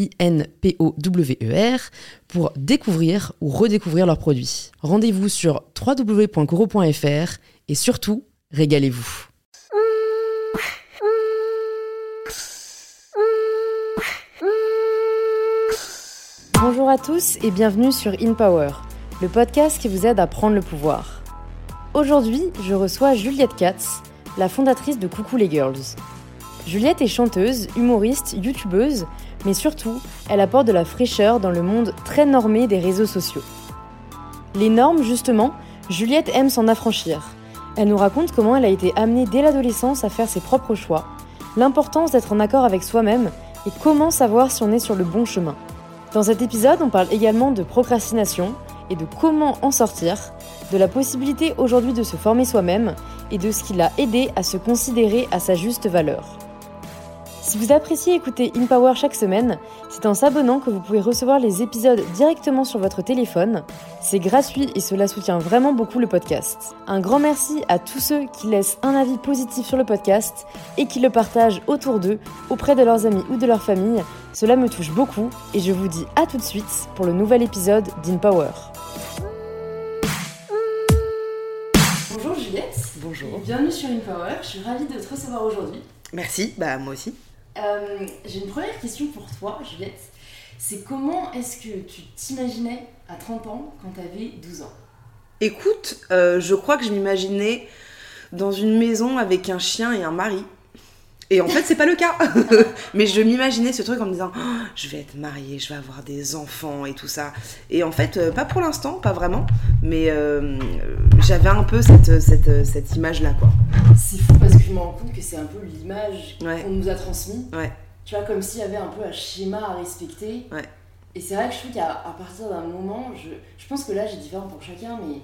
I-N-P-O-W-E-R, pour découvrir ou redécouvrir leurs produits. Rendez-vous sur www.coro.fr et surtout, régalez-vous. Bonjour à tous et bienvenue sur InPower, le podcast qui vous aide à prendre le pouvoir. Aujourd'hui, je reçois Juliette Katz, la fondatrice de Coucou les Girls. Juliette est chanteuse, humoriste, youtubeuse, mais surtout, elle apporte de la fraîcheur dans le monde très normé des réseaux sociaux. Les normes, justement, Juliette aime s'en affranchir. Elle nous raconte comment elle a été amenée dès l'adolescence à faire ses propres choix, l'importance d'être en accord avec soi-même et comment savoir si on est sur le bon chemin. Dans cet épisode, on parle également de procrastination et de comment en sortir, de la possibilité aujourd'hui de se former soi-même et de ce qui l'a aidé à se considérer à sa juste valeur. Si vous appréciez écouter InPower chaque semaine, c'est en s'abonnant que vous pouvez recevoir les épisodes directement sur votre téléphone. C'est gratuit et cela soutient vraiment beaucoup le podcast. Un grand merci à tous ceux qui laissent un avis positif sur le podcast et qui le partagent autour d'eux, auprès de leurs amis ou de leur famille. Cela me touche beaucoup et je vous dis à tout de suite pour le nouvel épisode d'InPower. Bonjour Juliette. Bonjour. Bienvenue sur InPower. Je suis ravie de te recevoir aujourd'hui. Merci, bah moi aussi. Euh, j'ai une première question pour toi, Juliette. C'est comment est-ce que tu t'imaginais à 30 ans quand tu avais 12 ans? Écoute, euh, je crois que je m'imaginais dans une maison avec un chien et un mari. Et en fait, c'est pas le cas. Mais je m'imaginais ce truc en me disant oh, je vais être mariée, je vais avoir des enfants et tout ça. Et en fait, euh, pas pour l'instant, pas vraiment. Mais euh, j'avais un peu cette, cette, cette image-là, quoi. C'est fou parce que je me rends compte que c'est un peu l'image Ouais. qu'on nous a transmise. Ouais. Tu vois, comme s'il y avait un peu un schéma à respecter. Ouais. Et c'est vrai que je trouve qu'à partir d'un moment, je, je pense que là j'ai différent pour chacun, mais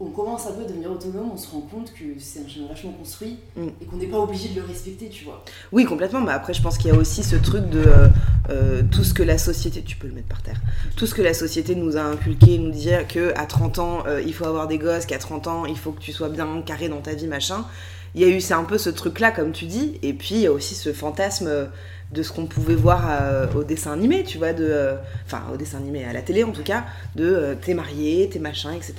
on commence un peu à devenir autonome, on se rend compte que c'est un schéma vachement construit Mm. et qu'on n'est pas obligé de le respecter, tu vois. Oui, complètement. Mais après, je pense qu'il y a aussi ce truc de euh, euh, tout ce que la société, tu peux le mettre par terre, tout ce que la société nous a inculqué, nous dire que à 30 ans, euh, il faut avoir des gosses, qu'à 30 ans, il faut que tu sois bien carré dans ta vie, machin. Il y a eu, c'est un peu ce truc-là, comme tu dis. Et puis, il y a aussi ce fantasme de ce qu'on pouvait voir euh, au dessin animé, tu vois, de, euh, enfin, au dessin animé, à la télé en tout cas, de euh, t'es marié, t'es machin, etc.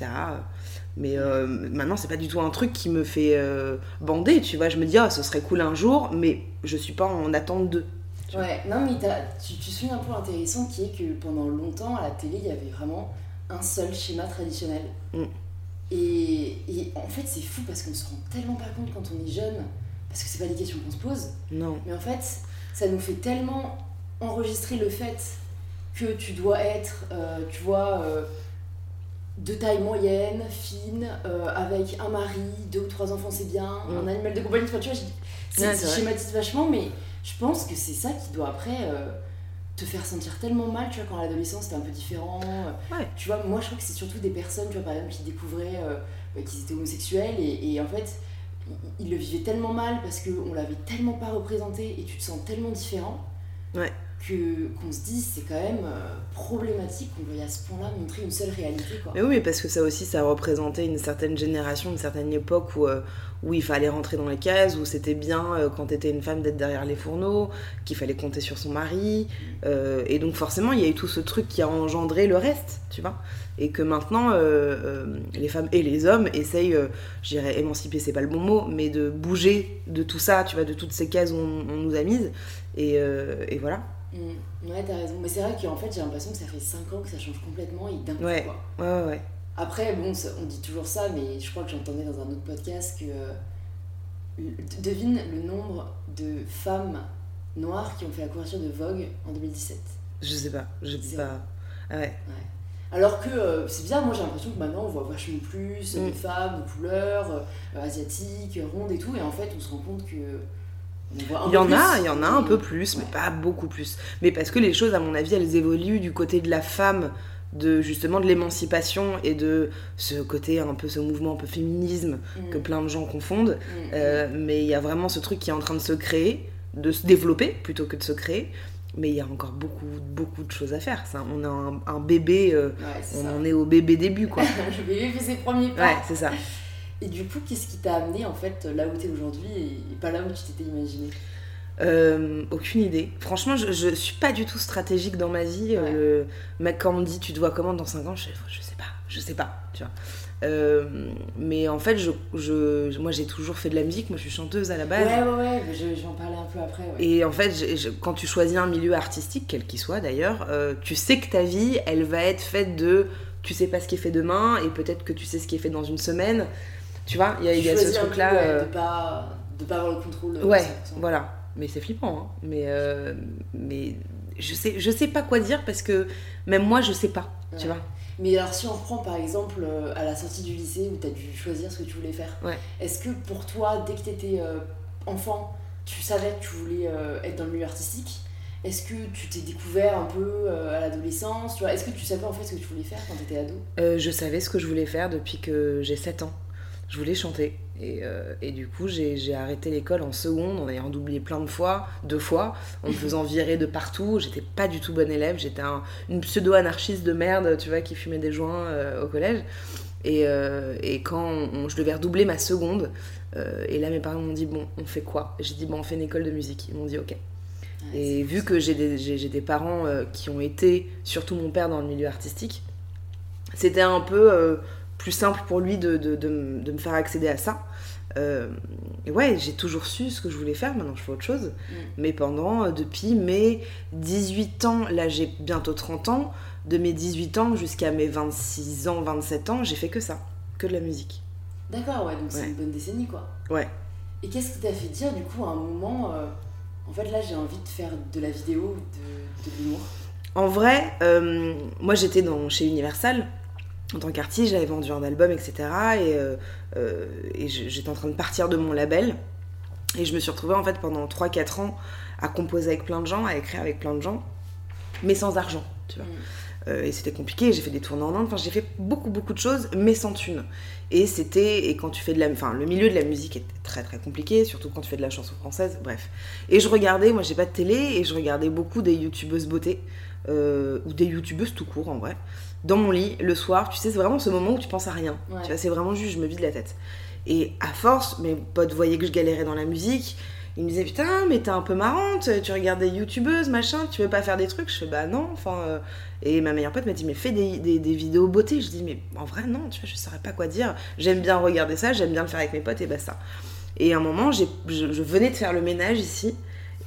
Mais euh, maintenant, c'est pas du tout un truc qui me fait euh, bander, tu vois. Je me dis, ah, ce serait cool un jour, mais je suis pas en attente de. Vois. Ouais, non, mais tu, tu soulignes un point intéressant qui est que pendant longtemps, à la télé, il y avait vraiment un seul schéma traditionnel. Mm. Et, et en fait, c'est fou parce qu'on se rend tellement pas compte quand on est jeune, parce que c'est pas des questions qu'on se pose, Non. mais en fait, ça nous fait tellement enregistrer le fait que tu dois être, euh, tu vois, euh, de taille moyenne, fine, euh, avec un mari, deux ou trois enfants, c'est bien, Mm. un animal de compagnie, enfin, tu vois, je- c'est schématise vachement, mais je pense que c'est ça qui doit après euh, te faire sentir tellement mal, tu vois, quand à l'adolescence c'était un peu différent. Ouais. Tu vois, moi je crois que c'est surtout des personnes, tu vois, par exemple, qui découvraient euh, euh, qu'ils étaient homosexuels et, et en fait, ils, ils le vivaient tellement mal parce qu'on l'avait tellement pas représenté et tu te sens tellement différent. Ouais. Qu'on se dise c'est quand même euh, problématique qu'on veuille à ce point-là montrer une seule réalité quoi. Mais oui, mais parce que ça aussi, ça représentait une certaine génération, une certaine époque où, euh, où il fallait rentrer dans les cases, où c'était bien euh, quand t'étais une femme d'être derrière les fourneaux, qu'il fallait compter sur son mari. et donc forcément, il y a eu tout ce truc qui a engendré le reste, tu vois. Et que maintenant, les femmes et les hommes essayent, je dirais émanciper, c'est pas le bon mot, mais de bouger de tout ça, tu vois, de toutes ces cases où on, on nous a mises. Et, et voilà. Mm. Ouais, t'as raison. Mais c'est vrai qu'en fait, j'ai l'impression que ça fait 5 ans que ça change complètement et d'un coup, Ouais. quoi. Ouais, ouais, ouais. Après, bon, on dit toujours ça, mais je crois que j'entendais dans un autre podcast que. devine le nombre de femmes noires qui ont fait la couverture de Vogue en 2017. Je sais pas, je sais pas. Ah ouais. Alors que euh, c'est bizarre, moi j'ai l'impression que maintenant on voit vachement plus de mm. femmes de couleur, euh, asiatiques, rondes et tout, et en fait on se rend compte que. Il y en a, il y en a un peu plus, mais pas beaucoup plus. Mais parce que les choses, à mon avis, elles évoluent du côté de la femme, de justement de l'émancipation et de ce côté un peu ce mouvement un peu féminisme mm. que plein de gens confondent. Mm. Euh, mais il y a vraiment ce truc qui est en train de se créer, de se développer plutôt que de se créer. Mais il y a encore beaucoup, beaucoup de choses à faire. Ça. On a un, bébé, euh, on en est au bébé début, quoi. le bébé fait ses premiers pas. Ouais, c'est ça. Et du coup, qu'est-ce qui t'a amené, en fait, là où t'es aujourd'hui et pas là où tu t'étais imaginé? Euh, aucune idée. Franchement, je, je suis pas du tout stratégique dans ma vie. Euh, le mec, quand on me dit tu te vois comment dans 5 ans, je, je sais pas, je sais pas, tu vois. Euh, mais en fait, je, je moi j'ai toujours fait de la musique, moi je suis chanteuse à la base. Ouais, ouais, ouais, je, vais en parler un peu après. Ouais. Et en fait, quand tu choisis un milieu artistique, quel qu'il soit d'ailleurs, euh, tu sais que ta vie, elle va être faite de. Tu sais pas ce qui est fait demain, et peut-être que tu sais ce qui est fait dans une semaine. Tu vois, il y a, y a ce truc-là. Euh, de, pas, de pas avoir le contrôle. ouais, voilà. Mais c'est flippant, hein. Mais, mais je sais, je sais pas quoi dire parce que même moi, je sais pas. Tu vois mais alors, si on reprend par exemple euh, à la sortie du lycée où tu as dû choisir ce que tu voulais faire, est-ce que pour toi, dès que tu étais euh, enfant, tu savais que tu voulais euh, être dans le milieu artistique? Est-ce que tu t'es découvert un peu à l'adolescence? Est-ce que tu savais en fait ce que tu voulais faire quand tu étais ado Je savais ce que je voulais faire depuis que j'ai 7 ans. Je voulais chanter. Euh, et, du coup, j'ai arrêté l'école en seconde en ayant doublé plein de fois, deux fois, en me faisant virer de partout. J'étais pas du tout bonne élève. J'étais une pseudo-anarchiste de merde, tu vois, qui fumait des joints euh, au collège. Et, euh, et quand je devais redoubler ma seconde, et là mes parents m'ont dit Bon, on fait quoi? J'ai dit Bon, on fait une école de musique. Ils m'ont dit Ok. et vu que j'ai des, des, parents qui ont été, surtout mon père, dans le milieu artistique, c'était un peu plus simple pour lui de, de, de, de, me faire accéder à ça. Euh, ouais, j'ai toujours su ce que je voulais faire, maintenant je fais autre chose. Mm. Mais pendant, euh, depuis mes 18 ans, là j'ai bientôt 30 ans, de mes 18 ans jusqu'à mes 26 ans, 27 ans, j'ai fait que ça, que de la musique. D'accord, ouais, donc c'est une bonne décennie quoi. Ouais. Et qu'est-ce qui t'a fait dire du coup à un moment, euh, en fait là j'ai envie de faire de la vidéo, de, de l'humour? En vrai, moi j'étais chez Universal en tant qu'artiste, j'avais vendu un album, etc. Et, euh, euh, et j'étais en train de partir de mon label. Et je me suis retrouvée en fait pendant 3-4 ans à composer avec plein de gens, à écrire avec plein de gens, mais sans argent, tu vois. Mm. Euh, et c'était compliqué, j'ai fait des tournées en Inde, enfin j'ai fait beaucoup beaucoup de choses, mais sans thune. Et c'était, et quand tu fais de la, enfin le milieu de la musique est très très compliqué, surtout quand tu fais de la chanson française, bref. Et je regardais, moi j'ai pas de télé, et je regardais beaucoup des youtubeuses beauté, ou des youtubeuses tout court en vrai dans mon lit le soir. Tu sais, c'est vraiment ce moment où tu penses à rien. Tu vois, c'est vraiment juste, je me vide la tête. Et à force, mes potes voyaient que je galérais dans la musique. Ils me disaient putain, mais t'es un peu marrante, tu regardes des youtubeuses, machin, tu veux pas faire des trucs? Je fais bah non, enfin. Euh. Et ma meilleure pote m'a dit mais fais des, des, vidéos beauté. Je dis mais en vrai non, tu vois, je saurais pas quoi dire. J'aime bien regarder ça, j'aime bien le faire avec mes potes et bah ça. Et à un moment, je, je venais de faire le ménage ici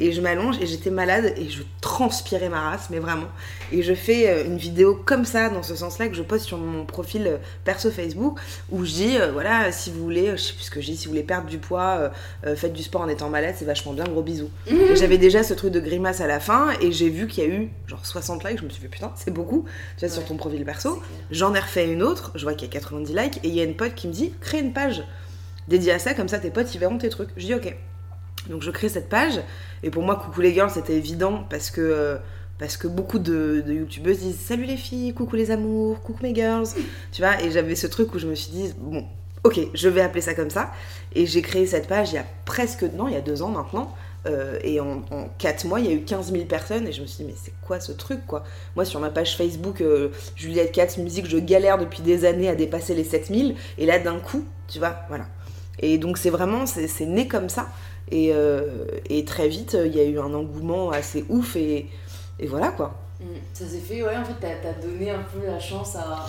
et je m'allonge et j'étais malade et je transpirais ma race, mais vraiment. Et je fais euh, une vidéo comme ça, dans ce sens-là, que je poste sur mon profil euh, perso Facebook, où je dis, euh, voilà, si vous voulez, je sais plus ce que je dis, si vous voulez perdre du poids, faites du sport en étant malade, c'est vachement bien, gros bisous. Mmh. J'avais déjà ce truc de grimace à la fin, et j'ai vu qu'il y a eu genre 60 likes, je me suis fait, putain, c'est beaucoup, tu vois, sur ton profil perso. J'en ai refait une autre, je vois qu'il y a 90 likes, et il y a une pote qui me dit, crée une page dédiée à ça, comme ça tes potes, ils verront tes trucs. Je dis, ok. Donc je crée cette page. Et pour moi, coucou les girls, c'était évident parce que, parce que beaucoup de, de youtubeuses disent salut les filles, coucou les amours, coucou mes girls. Tu vois, et j'avais ce truc où je me suis dit, bon, ok, je vais appeler ça comme ça. Et j'ai créé cette page il y a presque, non, il y a deux ans maintenant. Euh, et en, en, 4 mois, il y a eu 15 000 personnes et je me suis dit, mais c'est quoi ce truc quoi? Moi, sur ma page Facebook, euh, Juliette Katz Musique, je galère depuis des années à dépasser les 7000 et là, d'un coup, tu vois, voilà. Et donc, c'est vraiment, c'est né comme ça. Euh, et, très vite, il y a eu un engouement assez ouf et, voilà quoi. Mm. Ça s'est fait, ouais, en fait, t'as as donné un peu la chance à,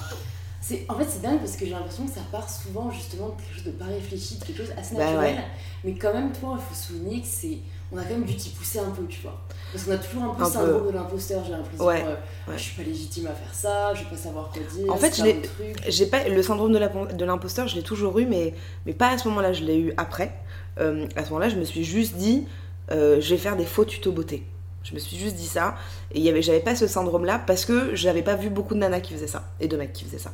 en fait, c'est dingue parce que j'ai l'impression que ça part souvent justement de quelque chose de pas réfléchi, de quelque chose assez Bah naturel. ouais. Mais quand même, toi, il faut souligner que c'est. On a quand même dû t'y pousser un peu, tu vois. Parce qu'on a toujours un peu le syndrome de l'imposteur, j'ai l'impression. Ouais, euh, ouais. Je suis pas légitime à faire ça, je vais pas savoir quoi dire. En fait, je. J'ai pas le syndrome de la- de l'imposteur, je l'ai toujours eu, mais, mais pas à ce moment-là, je l'ai eu après. Euh, à ce moment-là, je me suis juste dit, euh, je vais faire des faux tutos beauté. Je me suis juste dit ça, et y avait, j'avais pas ce syndrome-là parce que j'avais pas vu beaucoup de nanas qui faisaient ça et de mecs qui faisaient ça.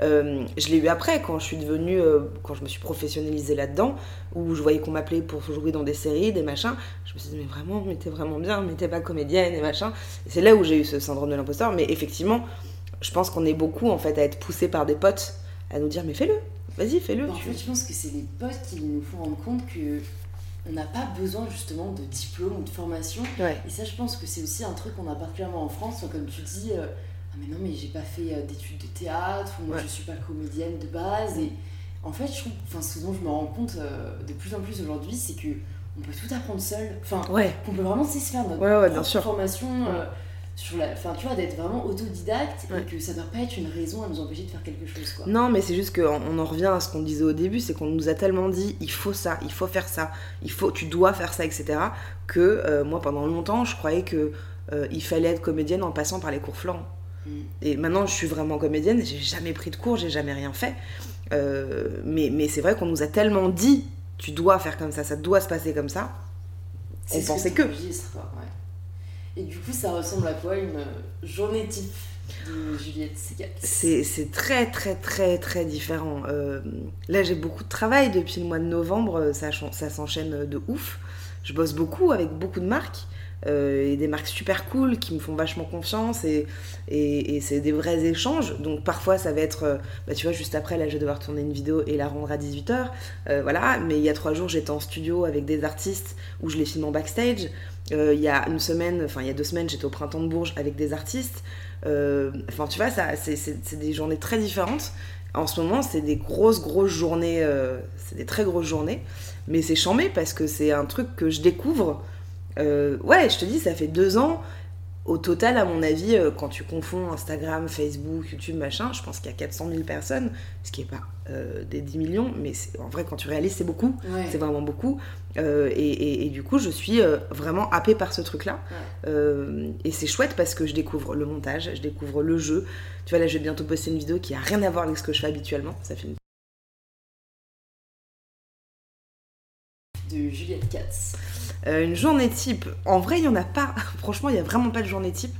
Euh, je l'ai eu après quand je suis devenue, quand je me suis professionnalisée là-dedans, où je voyais qu'on m'appelait pour jouer dans des séries, des machins. Je me suis dit mais vraiment, mais t'es vraiment bien, mais t'es pas comédienne et machin. C'est là où j'ai eu ce syndrome de l'imposteur. Mais effectivement, je pense qu'on est beaucoup en fait à être poussés par des potes à nous dire mais fais-le, vas-y fais-le. En tu- fait, je pense que c'est les potes qui nous font rendre compte que on n'a pas besoin justement de diplôme ou de formation. Ouais. Et ça, je pense que c'est aussi un truc qu'on a particulièrement en France. Comme tu dis, euh, ah mais non, mais j'ai pas fait euh, d'études de théâtre, ou moi Ouais. je suis pas comédienne de base. Et en fait, je trouve, enfin, ce dont je me rends compte euh, de plus en plus aujourd'hui, c'est que on peut tout apprendre seul. Enfin, Ouais, qu'on peut vraiment se faire notre Ouais, bien sûr. formation. euh, sur la, enfin, tu vois, d'être vraiment autodidacte Ouais. et que ça doit pas être une raison à nous empêcher de faire quelque chose, quoi. Non, mais c'est juste qu'on on en revient à ce qu'on disait au début, c'est qu'on nous a tellement dit il faut ça, il faut faire ça, il faut, tu dois faire ça, etc. Que euh, moi, pendant longtemps, je croyais que euh, il fallait être comédienne en passant par les cours Florent. Mm. Et maintenant, je suis vraiment comédienne, j'ai jamais pris de cours, j'ai jamais rien fait. Euh, mais mais c'est vrai qu'on nous a tellement dit tu dois faire comme ça, ça doit se passer comme ça. On pensait que. que. t'enregistres, quoi, ouais. Et du coup, ça ressemble à quoi une euh, journée type de Juliette Segat C'est très très très très différent. Euh, là j'ai beaucoup de travail depuis le mois de novembre, ça, chan- ça s'enchaîne de ouf. Je bosse beaucoup avec beaucoup de marques. Euh, et des marques super cool qui me font vachement confiance et, c'est des vrais échanges. Donc parfois ça va être, euh, bah, tu vois, juste après là je vais devoir tourner une vidéo et la rendre à 18h. voilà, mais il y a trois jours j'étais en studio avec des artistes où je les filme en backstage. Euh, il y a une semaine, enfin il y a deux semaines j'étais au printemps de Bourges avec des artistes. Euh, Enfin, tu vois, c'est- des journées très différentes. En ce moment, c'est des grosses, grosses journées. euh, c'est des très grosses journées. Mais c'est chambé parce que c'est un truc que je découvre. Euh, ouais, je te dis, ça fait deux ans. Au total, à mon avis, euh, quand tu confonds Instagram, Facebook, YouTube, machin, je pense qu'il y a 400 000 personnes, ce qui n'est pas euh, des 10 millions, mais en vrai, quand tu réalises, c'est beaucoup. Ouais. C'est vraiment beaucoup. Euh, et, et- et du coup, je suis euh, vraiment happée par ce truc-là. Ouais. Et c'est chouette parce que je découvre le montage, je découvre le jeu. Tu vois, là, je vais bientôt poster une vidéo qui a rien à voir avec ce que je fais habituellement. Ça fait une... De Juliette Katz. Euh, une journée type. En vrai, il n'y en a pas. Franchement, il n'y a vraiment pas de journée type.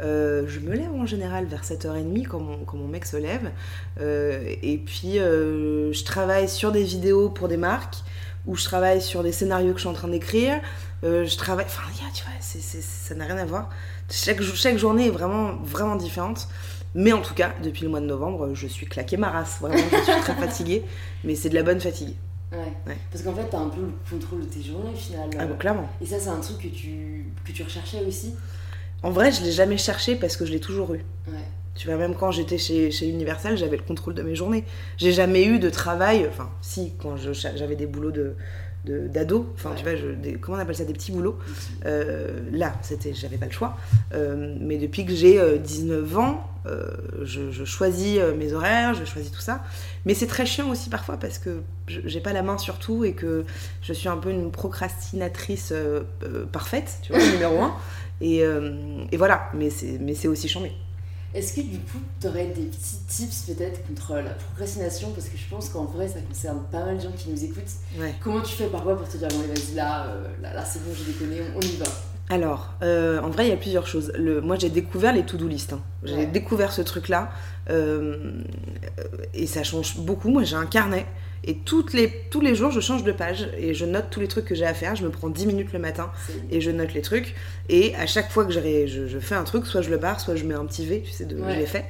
Euh, je me lève en général vers 7h30 quand mon, quand mon mec se lève. Euh, et puis, je travaille sur des vidéos pour des marques ou je travaille sur des scénarios que je suis en train d'écrire. Je travaille. Enfin, yeah, tu vois, ça n'a rien à voir. Chaque, chaque journée est vraiment, vraiment différente. Mais en tout cas, depuis le mois de novembre, je suis claquée ma race. Vraiment, je suis très fatiguée. Mais c'est de la bonne fatigue. Ouais. Ouais. Parce qu'en fait, t'as un peu le contrôle de tes journées au final. Ah, bon, clairement. Et ça, c'est un truc que tu, que tu recherchais aussi? En vrai, je l'ai jamais cherché parce que je l'ai toujours eu. Ouais. Tu vois, même quand j'étais chez, chez Universal, j'avais le contrôle de mes journées. J'ai jamais eu de travail, enfin, si, quand j'avais des boulots de de- d'ado, enfin Ouais. tu vois, je- des- comment on appelle ça, des petits boulots? Euh, là, c'était, j'avais pas le choix. Euh, mais depuis que j'ai euh, 19 ans, euh, je, je choisis euh, mes horaires, je choisis tout ça. Mais c'est très chiant aussi parfois parce que j'ai pas la main sur tout et que je suis un peu une procrastinatrice euh, euh, parfaite, tu vois, numéro un. Et, et voilà, mais c'est, aussi chambé. Est-ce que du coup, tu aurais des petits tips peut-être contre la procrastination? Parce que je pense qu'en vrai, ça concerne pas mal de gens qui nous écoutent. Ouais. Comment tu fais parfois pour te dire, bon, vas-y, là, là, là c'est bon, j'ai déconné, on, on y va? Alors, euh, en vrai, il y a plusieurs choses. Le, moi, j'ai découvert les to-do list. hein. J'ai Ouais. découvert ce truc-là. euh, et ça change beaucoup. Moi, j'ai un carnet. Et toutes les, tous les jours, je change de page. Et je note tous les trucs que j'ai à faire. Je me prends 10 minutes le matin. Et je note les trucs. Et à chaque fois que je, ré- je, je fais un truc, soit je le barre, soit je mets un petit V. Tu sais, de, Ouais. je l'ai fait.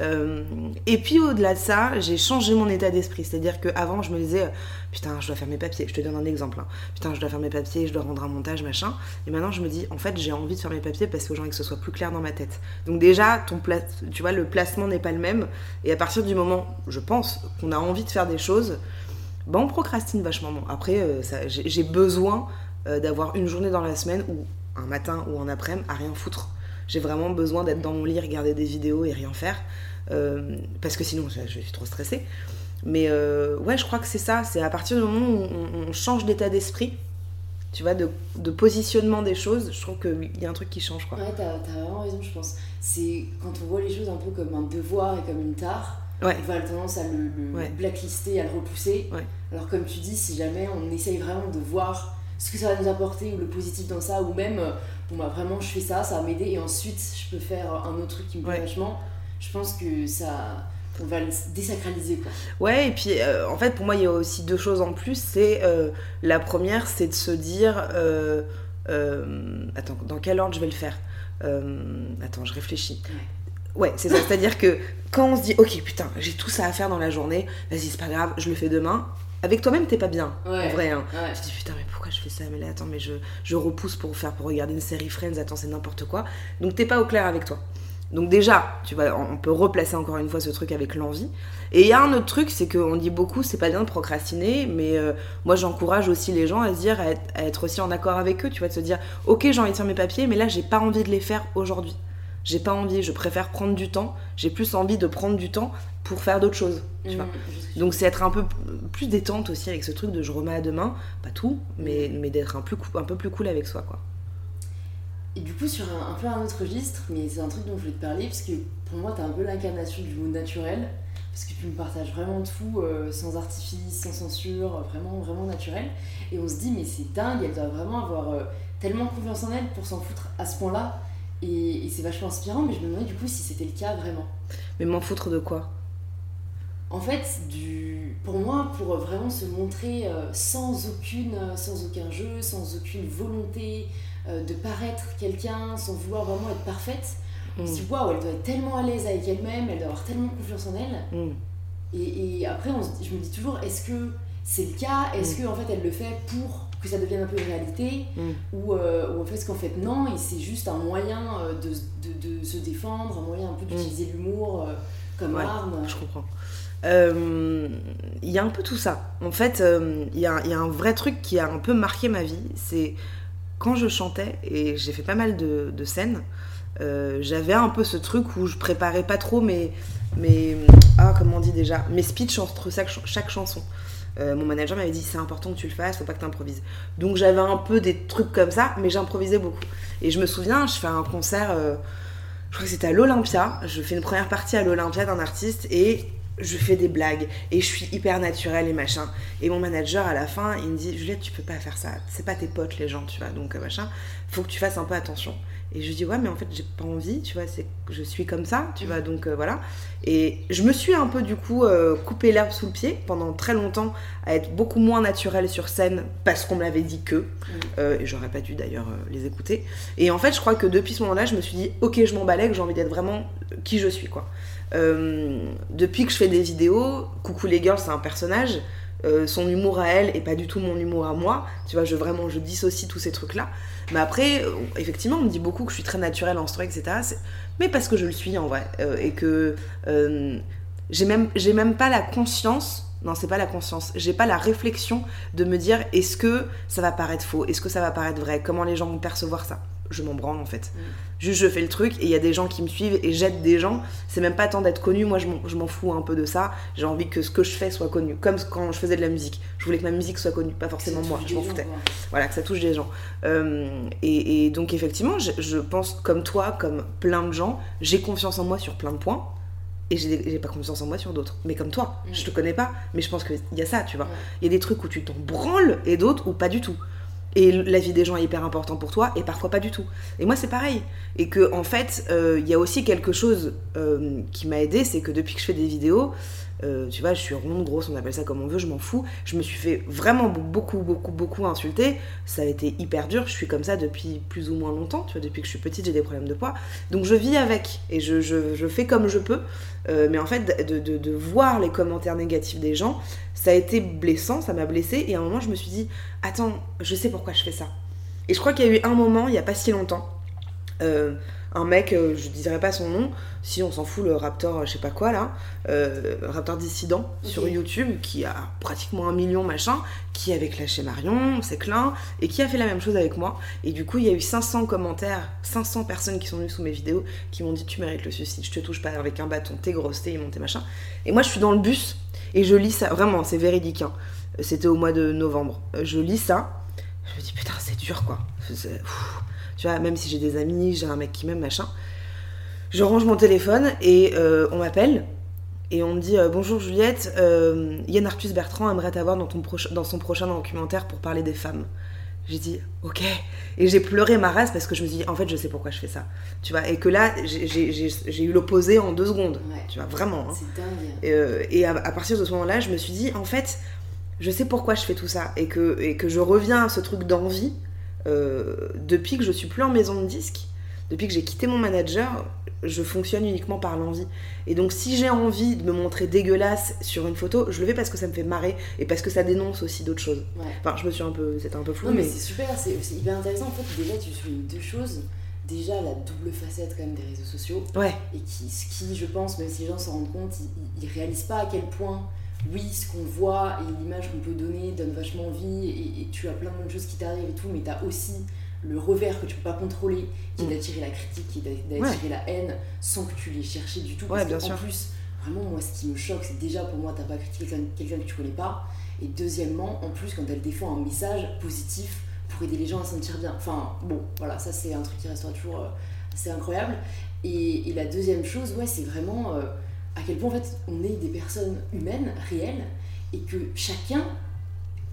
Euh, et puis au-delà de ça, j'ai changé mon état d'esprit. C'est-à-dire qu'avant, je me disais, euh, putain, je dois faire mes papiers. Je te donne un exemple. hein. Putain, je dois faire mes papiers, je dois rendre un montage, machin. Et maintenant, je me dis, en fait, j'ai envie de faire mes papiers parce que j'ai envie que ce soit plus clair dans ma tête. Donc déjà, tu vois, le placement n'est pas le même. Et à partir du moment, je pense, qu'on a envie de faire des choses, bah, on procrastine vachement. Après, euh, j'ai besoin d'avoir une journée dans la semaine ou un matin ou un après-midi à rien foutre. J'ai vraiment besoin d'être dans mon lit, regarder des vidéos et rien faire. Euh, parce que sinon, je, je suis trop stressée. Mais euh, ouais, je crois que c'est ça. C'est à partir du moment où on, on change d'état d'esprit, tu vois, de, de positionnement des choses, je trouve qu'il y a un truc qui change, quoi. Ouais, t'as t'as vraiment raison, je pense. C'est quand on voit les choses un peu comme un devoir et comme une tare, Ouais. on va avoir tendance à le, le Ouais. blacklister, à le repousser. Ouais. Alors comme tu dis, si jamais on essaye vraiment de voir ce que ça va nous apporter ou le positif dans ça, ou même, euh, bon bah vraiment je fais ça, ça va m'aider et ensuite je peux faire un autre truc qui me plaît vachement, je pense que ça, on va le désacraliser quoi. Ouais, et puis euh, en fait, pour moi, il y a aussi deux choses en plus. C'est euh, la première, c'est de se dire, euh, attends, dans quel ordre je vais le faire? Attends, je réfléchis. Ouais, c'est ça. C'est-à-dire que quand on se dit, ok, putain, j'ai tout ça à faire dans la journée, vas-y, c'est pas grave, je le fais demain. Avec toi-même, t'es pas bien, Ouais. en vrai. Hein. Ouais. Tu te dis putain mais pourquoi je fais ça? Mais là attends mais je, je repousse pour faire pour regarder une série Friends attends c'est n'importe quoi donc t'es pas au clair avec toi donc déjà tu vois on peut replacer encore une fois ce truc avec l'envie. Et il y a un autre truc c'est qu'on dit beaucoup c'est pas bien de procrastiner mais euh, moi j'encourage aussi les gens à se dire à être, à être aussi en accord avec eux tu vois de se dire ok j'ai envie de faire mes papiers mais là j'ai pas envie de les faire aujourd'hui. J'ai pas envie je préfère prendre du temps. J'ai plus envie de prendre du temps pour faire d'autres choses tu Mmh, donc c'est être un peu plus détente aussi avec ce truc de je remets à demain, pas tout, mais, mais d'être un, plus un peu plus cool avec soi quoi. Et du coup, sur un, un peu un autre registre, mais c'est un truc dont je voulais te parler, parce que pour moi, t'es un peu l'incarnation du mot naturel, parce que tu me partages vraiment tout, euh, sans artifice, sans censure, vraiment, vraiment naturel. Et on se dit, mais c'est dingue, elle doit vraiment avoir euh, tellement confiance en elle pour s'en foutre à ce point-là. Et, et c'est vachement inspirant, mais je me demandais du coup si c'était le cas vraiment. Mais m'en foutre de quoi? En fait, du... pour moi, pour vraiment se montrer euh, sans, aucune, sans aucun jeu, sans aucune volonté euh, de paraître quelqu'un, sans vouloir vraiment être parfaite, on Mm. se dit waouh, elle doit être tellement à l'aise avec elle-même, elle doit avoir tellement confiance en elle. Mm. Et, et après, on se- je me dis toujours, est-ce que c'est le cas? Est-ce que en fait, elle le fait pour que ça devienne un peu une réalité? Mm. ou, euh, ou en fait, qu'en fait, non, et c'est juste un moyen euh, de, de, de se défendre, un moyen un peu d'utiliser l'humour euh, comme Ouais, arme. Je comprends. Euh, Il y a un peu tout ça. En fait, euh, il y, y a un vrai truc qui a un peu marqué ma vie. C'est quand je chantais, et j'ai fait pas mal de, de scènes, euh, j'avais un peu ce truc où je préparais pas trop mes, ah comment on dit déjà mes speeches entre chaque, chaque chanson. Euh, mon manager m'avait dit c'est important que tu le fasses, faut pas que tu improvises. Donc j'avais un peu des trucs comme ça, mais j'improvisais beaucoup. Et je me souviens, je fais un concert, euh, je crois que c'était à l'Olympia, je fais une première partie à l'Olympia d'un artiste et je fais des blagues et je suis hyper naturelle et machin. Et mon manager à la fin, il me dit Juliette, tu peux pas faire ça, c'est pas tes potes les gens, tu vois, donc euh, machin, faut que tu fasses un peu attention. Et je lui dis ouais mais en fait j'ai pas envie, tu vois, c'est que je suis comme ça, tu vois, donc euh, voilà. Et je me suis un peu du coup euh, coupé l'herbe sous le pied pendant très longtemps à être beaucoup moins naturelle sur scène parce qu'on me l'avait dit que, euh, et j'aurais pas dû d'ailleurs les écouter. Et en fait je crois que depuis ce moment-là je me suis dit ok je m'emballais, que j'ai envie d'être vraiment qui je suis quoi. Euh, depuis que je fais des vidéos, Coucou les girls c'est un personnage. euh, son humour à elle et pas du tout mon humour à moi. Tu vois, je vraiment je dissocie tous ces trucs-là. Mais après, effectivement, on me dit beaucoup que je suis très naturelle en story, etc. Mais parce que je le suis en vrai. Euh, et que j'ai même, même pas la conscience. Non, c'est pas la conscience. J'ai pas la réflexion de me dire est-ce que ça va paraître faux Est-ce que ça va paraître vrai Comment les gens vont percevoir ça Je m'en branle en fait. Mm. Juste, je fais le truc et il y a des gens qui me suivent et j'aide des gens. C'est même pas tant d'être connu. Moi, je m'en- fous un peu de ça. J'ai envie que ce que je fais soit connu. Comme quand je faisais de la musique. Je voulais que ma musique soit connue, pas forcément moi. Je m'en foutais voilà, que ça touche des gens. Euh, et, et donc effectivement, je, je pense comme toi, comme plein de gens, j'ai confiance en moi sur plein de points. Et j'ai pas confiance en moi sur d'autres. Mais comme toi, Mm. je te connais pas, mais je pense qu'il y a ça, tu vois. Ouais. Il y a des trucs où tu t'en branles et d'autres où pas du tout. Et la vie des gens est hyper important pour toi et parfois pas du tout. Et moi c'est pareil. Et que en fait, euh, il y a aussi quelque chose euh, qui m'a aidé, c'est que depuis que je fais des vidéos, euh, tu vois, je suis ronde, grosse, on appelle ça comme on veut, je m'en fous. Je me suis fait vraiment beaucoup, beaucoup, beaucoup insulter. Ça a été hyper dur. Je suis comme ça depuis plus ou moins longtemps. Tu vois, depuis que je suis petite, j'ai des problèmes de poids. Donc je vis avec et je, je- fais comme je peux. Euh, mais en fait, de, de- de voir les commentaires négatifs des gens, ça a été blessant, ça m'a blessée. Et à un moment, je me suis dit, attends, je sais pourquoi je fais ça. Et je crois qu'il y a eu un moment, il n'y a pas si longtemps, euh, un mec, euh, je dirais pas son nom, si on s'en fout, le Raptor, euh, je sais pas quoi là, euh, Raptor dissident sur YouTube, qui a pratiquement un million machin, qui avait clashé Marion, c'est clin, et qui a fait la même chose avec moi. Et du coup, il y a eu 500 commentaires, 500 personnes qui sont venues sous mes vidéos, qui m'ont dit Tu mérites le suicide, je te touche pas avec un bâton, t'es grosse, t'es immonté, machin. Et moi, je suis dans le bus, et je lis ça, vraiment, c'est véridique. hein. C'était au mois de novembre. Je lis ça, je me dis Putain, c'est dur quoi. Tu vois, même si j'ai des amis, j'ai un mec qui m'aime, machin. Je range mon téléphone et euh, on m'appelle et on me dit euh, Bonjour Juliette, euh, Yann Arthus Bertrand aimerait t'avoir dans, ton dans son prochain documentaire pour parler des femmes. J'ai dit ok et j'ai pleuré ma race parce que je me suis dit en fait je sais pourquoi je fais ça tu vois et que là j'ai- eu l'opposé en deux secondes Ouais. tu vois vraiment hein. C'est dingue. Et, euh, et à, à partir de ce moment-là, je me suis dit, en fait, je sais pourquoi je fais tout ça. Et que, et que je reviens à ce truc d'envie euh, depuis que je suis plus en maison de disque, depuis que j'ai quitté mon manager, je fonctionne uniquement par l'envie. Et donc, si j'ai envie de me montrer dégueulasse sur une photo, je le fais parce que ça me fait marrer et parce que ça dénonce aussi d'autres choses. Ouais. Enfin, je me suis un peu. C'était un peu flou, Non, mais, mais. c'est super, c'est c'est hyper intéressant. En fait, déjà, tu soulignes deux choses. Déjà, la double facette quand même des réseaux sociaux. Ouais, Et qui, ce qui, je pense, même si les gens s'en rendent compte, ils, ils réalisent pas à quel point, oui, ce qu'on voit et l'image qu'on peut donner donne vachement envie. Et, et tu as plein de choses qui t'arrivent et tout, mais tu as aussi le revers que tu peux pas contrôler, qui est Mm. d'attirer la critique, qui est d'a- d'attirer la haine, sans que tu l'aies cherché du tout. Ouais, Parce qu'en plus, vraiment, moi, ce qui me choque, c'est déjà pour moi, t'as pas critiqué quelqu'un quelqu'un que tu connais pas. Et deuxièmement, en plus, quand elle défend un message positif pour aider les gens à se sentir bien. Enfin, bon, voilà, ça c'est un truc qui restera toujours euh, assez incroyable. Et, et la deuxième chose, ouais, c'est vraiment euh, à quel point en fait on est des personnes humaines, réelles, et que chacun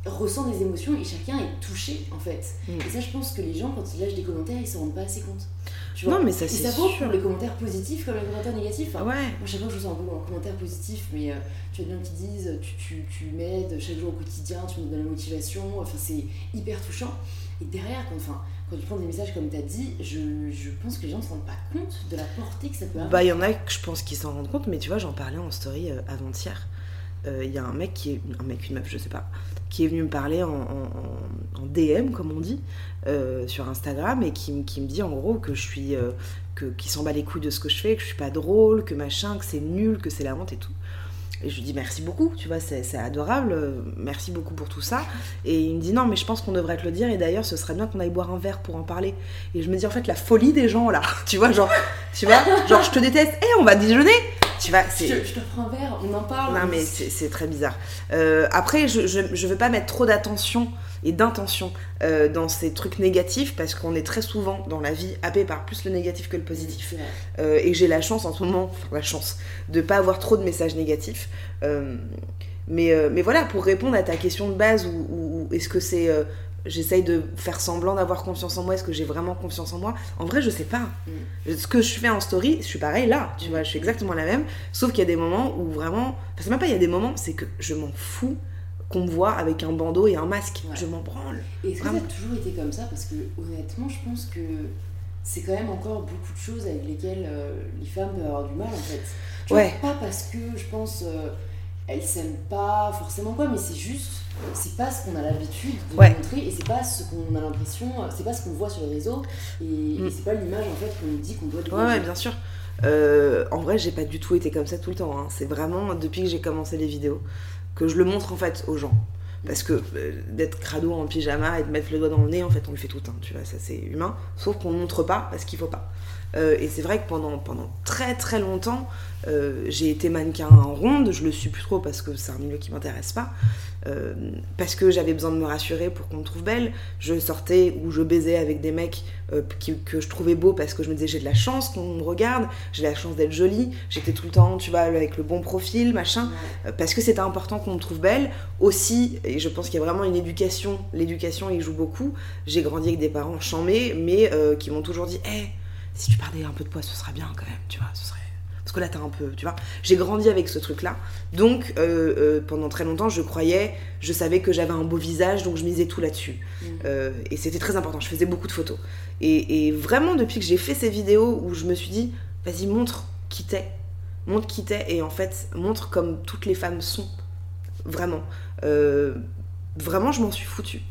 ressent des émotions et chacun est touché en fait. Mm. Et ça, je pense que les gens, quand ils lâchent des commentaires, ils s'en rendent pas assez compte. Tu vois non, mais ça, et c'est ça vaut pour les commentaires positifs comme les commentaires négatifs. Enfin, Ouais. moi, chaque fois je reçois un, un commentaire positif, mais euh, tu as bien qui disent tu, tu, tu m'aides chaque jour au quotidien, tu me donnes la motivation, enfin c'est hyper touchant. Et derrière, quand, enfin, quand tu prends des messages comme tu as dit, je, je pense que les gens ne se rendent pas compte de la portée que ça peut avoir. Bah, il y en a que je pense qui s'en rendent compte, mais tu vois, j'en parlais en story euh, avant-hier. Euh, Il y a un mec qui est. Un mec, une meuf, je sais pas, qui est venu me parler en, DM, comme on dit, euh, sur Instagram, et qui, qui me dit en gros que je suis. euh, que, qui s'en bat les couilles de ce que je fais, que je suis pas drôle, que machin, que c'est nul, que c'est la honte et tout. Et je lui dis merci beaucoup, tu vois, c'est adorable, euh, merci beaucoup pour tout ça. Et il me dit non, mais je pense qu'on devrait te le dire, et d'ailleurs, ce serait bien qu'on aille boire un verre pour en parler. Et je me dis en fait, la folie des gens là, tu vois, genre, tu vois, genre, je te déteste, et on va déjeuner, tu vois, je, je te prends un verre, on en parle. Non, on mais c'est très bizarre. Euh, après, je, je veux pas mettre trop d'attention et d'intention euh, dans ces trucs négatifs parce qu'on est très souvent dans la vie happé par plus le négatif que le positif. Euh, et j'ai la chance en ce moment, la chance, de pas avoir trop de messages négatifs. Euh, mais, mais voilà, pour répondre à ta question de base, ou, est-ce que c'est. J'essaye de faire semblant d'avoir confiance en moi, est-ce que j'ai vraiment confiance en moi? En vrai, je sais pas. Ce que je fais en story, je suis pareil là, tu Mm. vois, je suis exactement la même, sauf qu'il y a des moments où vraiment. Enfin, c'est même pas il y a des moments, c'est que je m'en fous qu'on me voit avec un bandeau et un masque. Ouais. Je m'en branle. Et est-ce que ça a toujours été comme ça Parce que honnêtement, je pense que c'est quand même encore beaucoup de choses avec lesquelles euh, les femmes peuvent avoir du mal en fait. Tu Ouais. vois, pas parce que je pense euh, elles s'aiment pas forcément quoi, mais c'est juste, c'est pas ce qu'on a l'habitude de Ouais. montrer et c'est pas ce qu'on a l'impression, c'est pas ce qu'on voit sur les réseaux et, Mm. et c'est pas l'image en fait qu'on nous dit qu'on doit Ouais, dégager. ouais, bien sûr. Euh, en vrai, j'ai pas du tout été comme ça tout le temps. hein. C'est vraiment depuis que j'ai commencé les vidéos que je le montre en fait aux gens. Parce que euh, d'être crado en pyjama et de mettre le doigt dans le nez, en fait, on le fait tout tu vois, ça c'est humain. Sauf qu'on montre pas parce qu'il faut pas. Euh, et c'est vrai que pendant, pendant très très longtemps, euh, j'ai été mannequin en ronde, je le suis plus trop parce que c'est un milieu qui m'intéresse pas. Euh, parce que j'avais besoin de me rassurer pour qu'on me trouve belle. Je sortais ou je baisais avec des mecs que je trouvais beaux parce que je me disais j'ai de la chance qu'on me regarde, j'ai la chance d'être jolie, j'étais tout le temps, tu vois, avec le bon profil, machin, parce que c'était important qu'on me trouve belle. Aussi, et je pense qu'il y a vraiment une éducation, l'éducation y joue beaucoup. J'ai grandi avec des parents chamés, mais qui m'ont toujours dit, hé, si tu perdais un peu de poids, ce serait bien quand même, tu vois, ce serait. Parce que là, t'as un peu, tu vois. J'ai grandi avec ce truc-là. Donc, euh, euh, pendant très longtemps, je croyais, je savais que j'avais un beau visage, donc je misais tout là-dessus. Mm. Euh, et c'était très important, je faisais beaucoup de photos. Et, et vraiment, depuis que j'ai fait ces vidéos où je me suis dit, vas-y, montre qui t'es. Montre qui t'es, et en fait, montre comme toutes les femmes sont. Vraiment. Vraiment, je m'en suis foutue.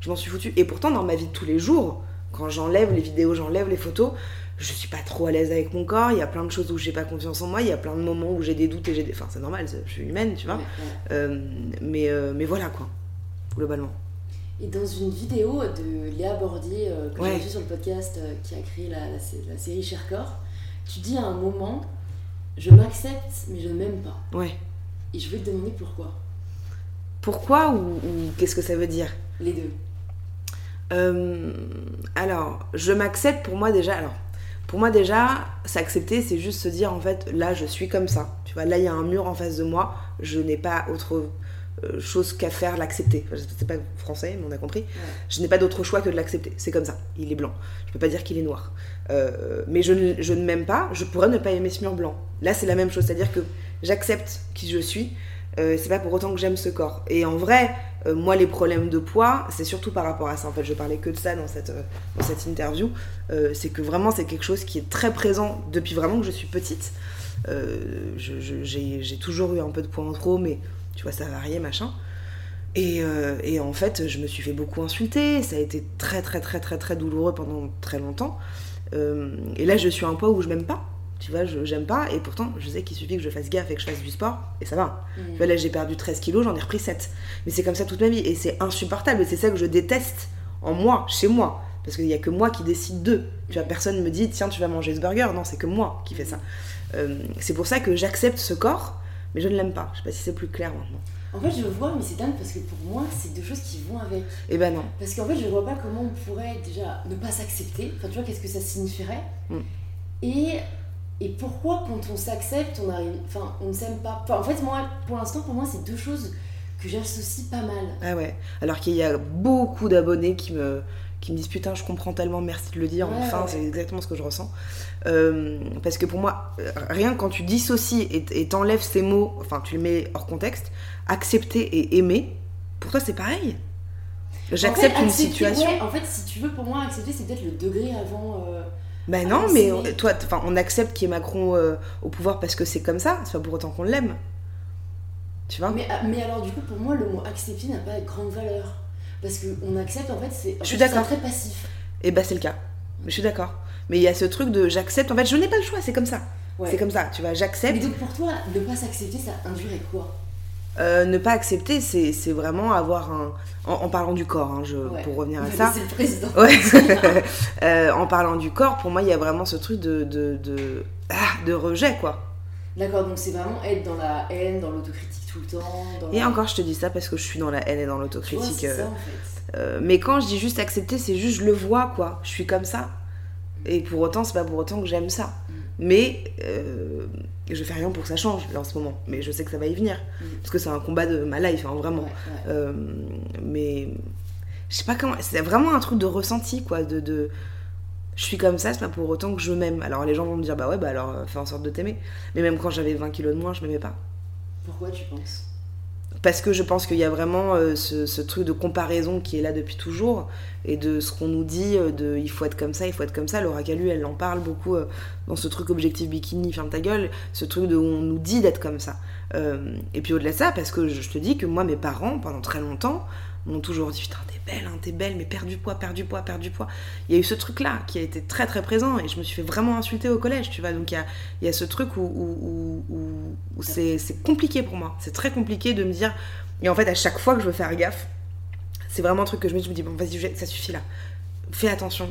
Je m'en suis foutue. Et pourtant, dans ma vie de tous les jours, quand j'enlève les vidéos, j'enlève les photos, je suis pas trop à l'aise avec mon corps, il y a plein de choses où j'ai pas confiance en moi, il y a plein de moments où j'ai des doutes et j'ai des. Enfin, c'est normal, je suis humaine, tu vois. Euh, mais, euh, mais voilà quoi, globalement. Et dans une vidéo de Léa Bordier, euh, que j'ai vue sur le podcast, qui a créé la, la, série Cher Corps, tu dis à un moment Je m'accepte, mais je ne m'aime pas. Ouais. Et je vais te demander pourquoi. Pourquoi ou qu'est-ce que ça veut dire? Les deux. alors, je m'accepte pour moi déjà. Alors, pour moi déjà, s'accepter, c'est juste se dire en fait, là je suis comme ça. Tu vois, là il y a un mur en face de moi, je n'ai pas autre euh, chose qu'à faire l'accepter. Enfin, c'est pas français, mais on a compris. Je n'ai pas d'autre choix que de l'accepter. C'est comme ça. Il est blanc. Je peux pas dire qu'il est noir. Euh, mais je ne, je ne m'aime pas. Je pourrais ne pas aimer ce mur blanc. Là, c'est la même chose. C'est-à-dire que j'accepte qui je suis. Euh, c'est pas pour autant que j'aime ce corps. Et en vrai, euh, moi, les problèmes de poids, c'est surtout par rapport à ça. En fait, je parlais que de ça dans cette, euh, dans cette interview. c'est que vraiment, c'est quelque chose qui est très présent depuis vraiment que je suis petite. j'ai toujours eu un peu de poids en trop, mais tu vois, ça varié, machin. Et, et, en fait, je me suis fait beaucoup insulter. Ça a été très, très, très, très, très douloureux pendant très longtemps. et là, je suis à un poids où je m'aime pas tu vois, j'aime pas, et pourtant, je sais qu'il suffit que je fasse gaffe et que je fasse du sport, et ça va. Mm. Tu vois, là, j'ai perdu 13 kilos, j'en ai repris 7. Mais c'est comme ça toute ma vie, et c'est insupportable, et c'est ça que je déteste en moi, chez moi. Parce qu'il n'y a que moi qui décide d'eux. Tu vois, personne ne me dit, tiens, tu vas manger ce burger. Non, c'est que moi qui fais ça. Euh, c'est pour ça que j'accepte ce corps, mais je ne l'aime pas. Je sais pas si c'est plus clair maintenant. En fait, je vois, mais c'est dingue parce que pour moi, c'est deux choses qui vont avec. Eh ben non. Parce qu'en fait, je vois pas comment on pourrait déjà ne pas s'accepter. Enfin, tu vois, qu'est-ce que ça signifierait. Mm. Et et pourquoi quand on s'accepte, on arrive, enfin, on ne s'aime pas? en fait, moi, pour l'instant, pour moi, c'est deux choses que j'associe pas mal. Ah ouais. Alors qu'il y a beaucoup d'abonnés qui me qui me disent putain, je comprends tellement, merci de le dire. enfin, c'est exactement ce que je ressens. Euh, parce que pour moi, rien que quand tu dissocies et t'enlèves ces mots, enfin, tu les mets hors contexte, accepter et aimer, pour toi, c'est pareil? J'accepte une situation. en fait, si tu veux, pour moi, accepter, c'est peut-être le degré avant. Euh, ben non, mais toi, enfin, on accepte qu'il y ait Macron euh, au pouvoir parce que c'est comme ça, c'est pas pour autant qu'on l'aime. Tu vois? Mais, ah, mais, alors, du coup, pour moi, le mot accepter n'a pas de grande valeur. Parce qu'on accepte, en fait, c'est très passif. Et eh bah, ben, c'est le cas. Je suis d'accord. Mais il y a ce truc de j'accepte, en fait, je n'ai pas le choix, c'est comme ça. C'est comme ça, tu vois, j'accepte. Mais donc, pour toi, ne pas s'accepter, ça induirait quoi? Euh, ne pas accepter, c'est vraiment avoir un. En, parlant du corps, hein, je, pour revenir à ça. C'est le président. Euh, en parlant du corps, pour moi, il y a vraiment ce truc de, de, de, ah, de rejet, quoi. D'accord, donc c'est vraiment être dans la haine, dans l'autocritique tout le temps. et encore, je te dis ça parce que je suis dans la haine et dans l'autocritique. Euh, mais quand je dis juste accepter, c'est juste je le vois, quoi. Je suis comme ça. Et pour autant, c'est pas pour autant que j'aime ça. Mais euh, je fais rien pour que ça change là en ce moment. Mais je sais que ça va y venir. Mm. Parce que c'est un combat de ma life, hein, vraiment. Euh, mais je sais pas comment. C'est vraiment un truc de ressenti, quoi. De, de... Je suis comme ça, c'est pas pour autant que je m'aime. Alors les gens vont me dire, bah ouais, bah alors euh, fais en sorte de t'aimer. Mais même quand j'avais 20 kilos de moins, je m'aimais pas. Pourquoi tu penses? Parce que je pense qu'il y a vraiment euh, ce, truc de comparaison qui est là depuis toujours et de ce qu'on nous dit euh, de il faut être comme ça, il faut être comme ça. Laura Calu, elle en parle beaucoup euh, dans ce truc objectif bikini, ferme ta gueule, ce truc de où on nous dit d'être comme ça. et puis au-delà de ça, parce que je te dis que moi, mes parents, pendant très longtemps, m'ont toujours dit putain t'es belle hein, t'es belle mais perds du poids perds du poids perds du poids il y a eu ce truc là qui a été très très présent et je me suis fait vraiment insulter au collège tu vois donc il y a, y a, ce truc où, où, c'est compliqué pour moi c'est très compliqué de me dire et en fait à chaque fois que je veux faire gaffe c'est vraiment un truc que je me dis, je me dis bon vas-y ça suffit là fais attention,